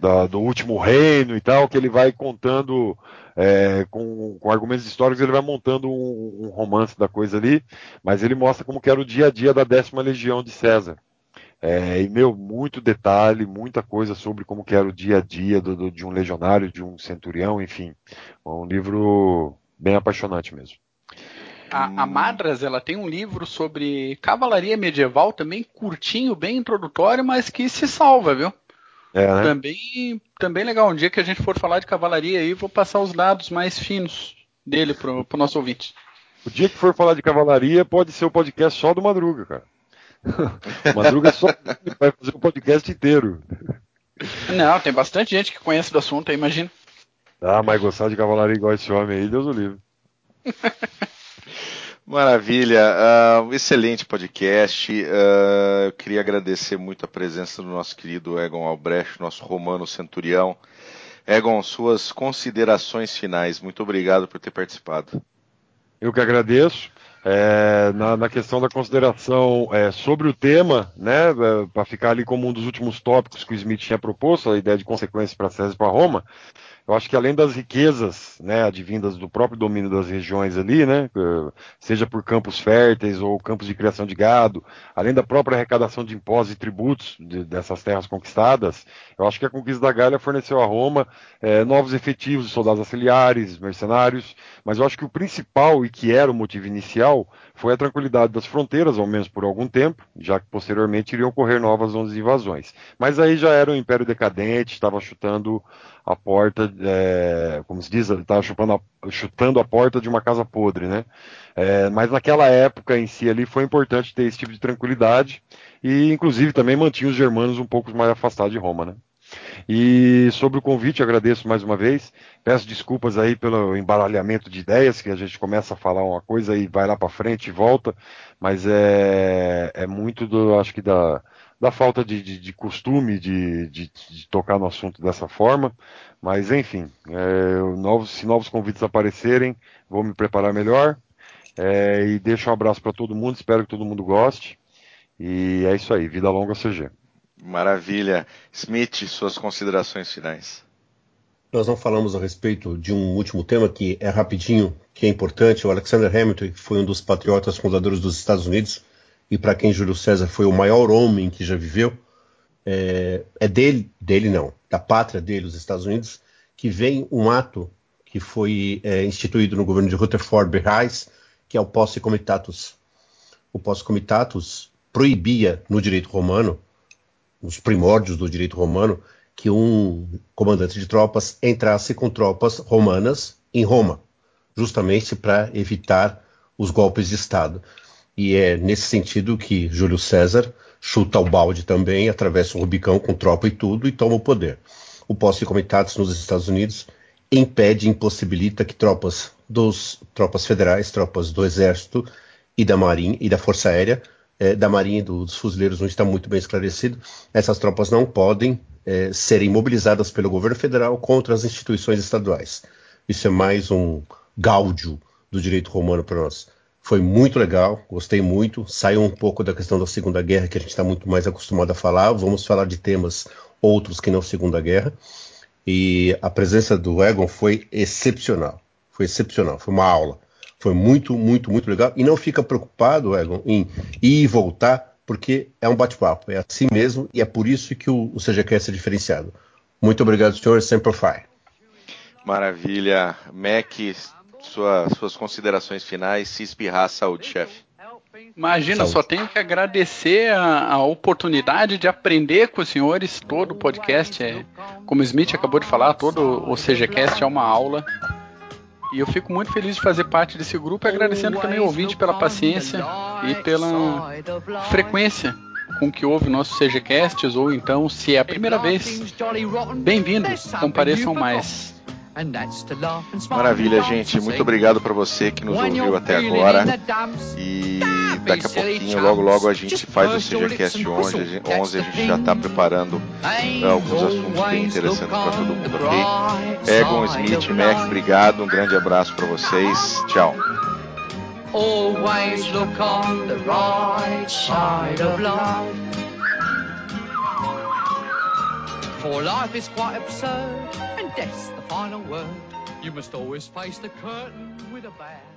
da, do último reino e tal, que ele vai contando é, com, com, argumentos históricos, ele vai montando um, um, romance da coisa ali, mas ele mostra como que era o dia a dia da décima legião de César. É, e, meu, muito detalhe, muita coisa sobre como que era o dia a dia do, do, de um legionário, de um centurião, enfim. Um livro bem apaixonante mesmo.
A, a, Madras ela tem um livro sobre cavalaria medieval também curtinho, bem introdutório, mas que se salva, viu? É, né? Também, também legal. Um dia que a gente for falar de cavalaria aí, vou passar os dados mais finos dele pro, pro nosso ouvinte.
O dia que for falar de cavalaria, pode ser o podcast só do Madruga, cara. o Madruga só vai fazer o podcast inteiro.
Não, tem bastante gente que conhece do assunto, aí imagina.
Ah, mas gostar de cavalaria igual esse homem aí, Deus o livre.
Maravilha, uh, excelente podcast. Uh, eu queria agradecer muito a presença do nosso querido Egon Albrecht, nosso romano centurião. Egon, suas considerações finais. Muito obrigado por ter participado.
Eu que agradeço. É, na, na, questão da consideração é, sobre o tema, né, é, para ficar ali como um dos últimos tópicos que o Smith tinha proposto, a ideia de consequências para César e para Roma, eu acho que além das riquezas, né, advindas do próprio domínio das regiões ali, né, seja por campos férteis ou campos de criação de gado, além da própria arrecadação de impostos e tributos de, dessas terras conquistadas, eu acho que a conquista da Gália forneceu a Roma é, novos efetivos soldados auxiliares, mercenários, mas eu acho que o principal e que era o motivo inicial foi a tranquilidade das fronteiras, ao menos por algum tempo, já que posteriormente iriam ocorrer novas ondas de invasões. Mas aí já era um império decadente, estava chutando a porta, é, como se diz, estava chutando, chutando a porta de uma casa podre, né? É, mas naquela época em si ali foi importante ter esse tipo de tranquilidade e inclusive também mantinha os germanos um pouco mais afastados de Roma, né? E sobre o convite, agradeço mais uma vez. Peço desculpas aí pelo embaralhamento de ideias, que a gente começa a falar uma coisa e vai lá para frente e volta, mas é, é muito do, acho que da, da falta de, de, de costume de, de, de, tocar no assunto dessa forma. Mas enfim, é, novos, se novos convites aparecerem, vou me preparar melhor. É, e deixo um abraço para todo mundo, espero que todo mundo goste. E é isso aí, vida longa CG.
Maravilha. Smith, suas considerações finais.
Nós não falamos a respeito de um último tema que é rapidinho, que é importante. O Alexander Hamilton, que foi um dos patriotas fundadores dos Estados Unidos e para quem Júlio César foi o maior homem que já viveu, é, é dele, dele não, da pátria dele, os Estados Unidos, que vem um ato que foi é, instituído no governo de Rutherford B. Hayes, que é o posse comitatus. O posse comitatus proibia no direito romano os primórdios do direito romano, que um comandante de tropas entrasse com tropas romanas em Roma, justamente para evitar os golpes de Estado. E é nesse sentido que Júlio César chuta o balde também, atravessa o Rubicão com tropa e tudo e toma o poder. o posse de comitados nos Estados Unidos impede, impossibilita que tropas dos tropas federais, tropas do Exército e da Marinha e da Força Aérea, eh, da Marinha e dos fuzileiros não está muito bem esclarecido. Essas tropas não podem eh, serem mobilizadas pelo governo federal contra as instituições estaduais. Isso é mais um gáudio do direito romano para nós. Foi muito legal, gostei muito. Saiu um pouco da questão da Segunda Guerra, que a gente está muito mais acostumado a falar. Vamos falar de temas outros que não Segunda Guerra. E a presença do Egon foi excepcional. Foi excepcional, foi uma aula. Foi muito, muito, muito legal. E não fica preocupado, Egon, em ir e voltar, porque é um bate-papo. É assim mesmo, e é por isso que o, o CGCast é diferenciado. Muito obrigado, senhor. Sempre fire.
Maravilha. Mac, sua, suas considerações finais, se espirrar, saúde, chefe.
Imagina, Saúde. só tenho que agradecer a, a, oportunidade de aprender com os senhores. Todo o podcast é, como o Smith acabou de falar, todo o CGCast é uma aula. E eu fico muito feliz de fazer parte desse grupo e agradecendo também o ouvinte pela paciência e pela frequência com que ouve nossos CGCasts, ou então, se é a primeira vez, bem-vindos, compareçam mais.
Maravilha, gente. Muito obrigado para você que nos ouviu até agora. E daqui a pouquinho, logo logo, a gente faz o CGCast 11. 11 a gente já está preparando alguns assuntos bem interessantes para todo mundo, ok? Egon, Smith, Mac, obrigado. Um grande abraço para vocês. Tchau. Always look on the right side of life. For life is quite absurd, and death's the final word. You must always face the curtain with a bow.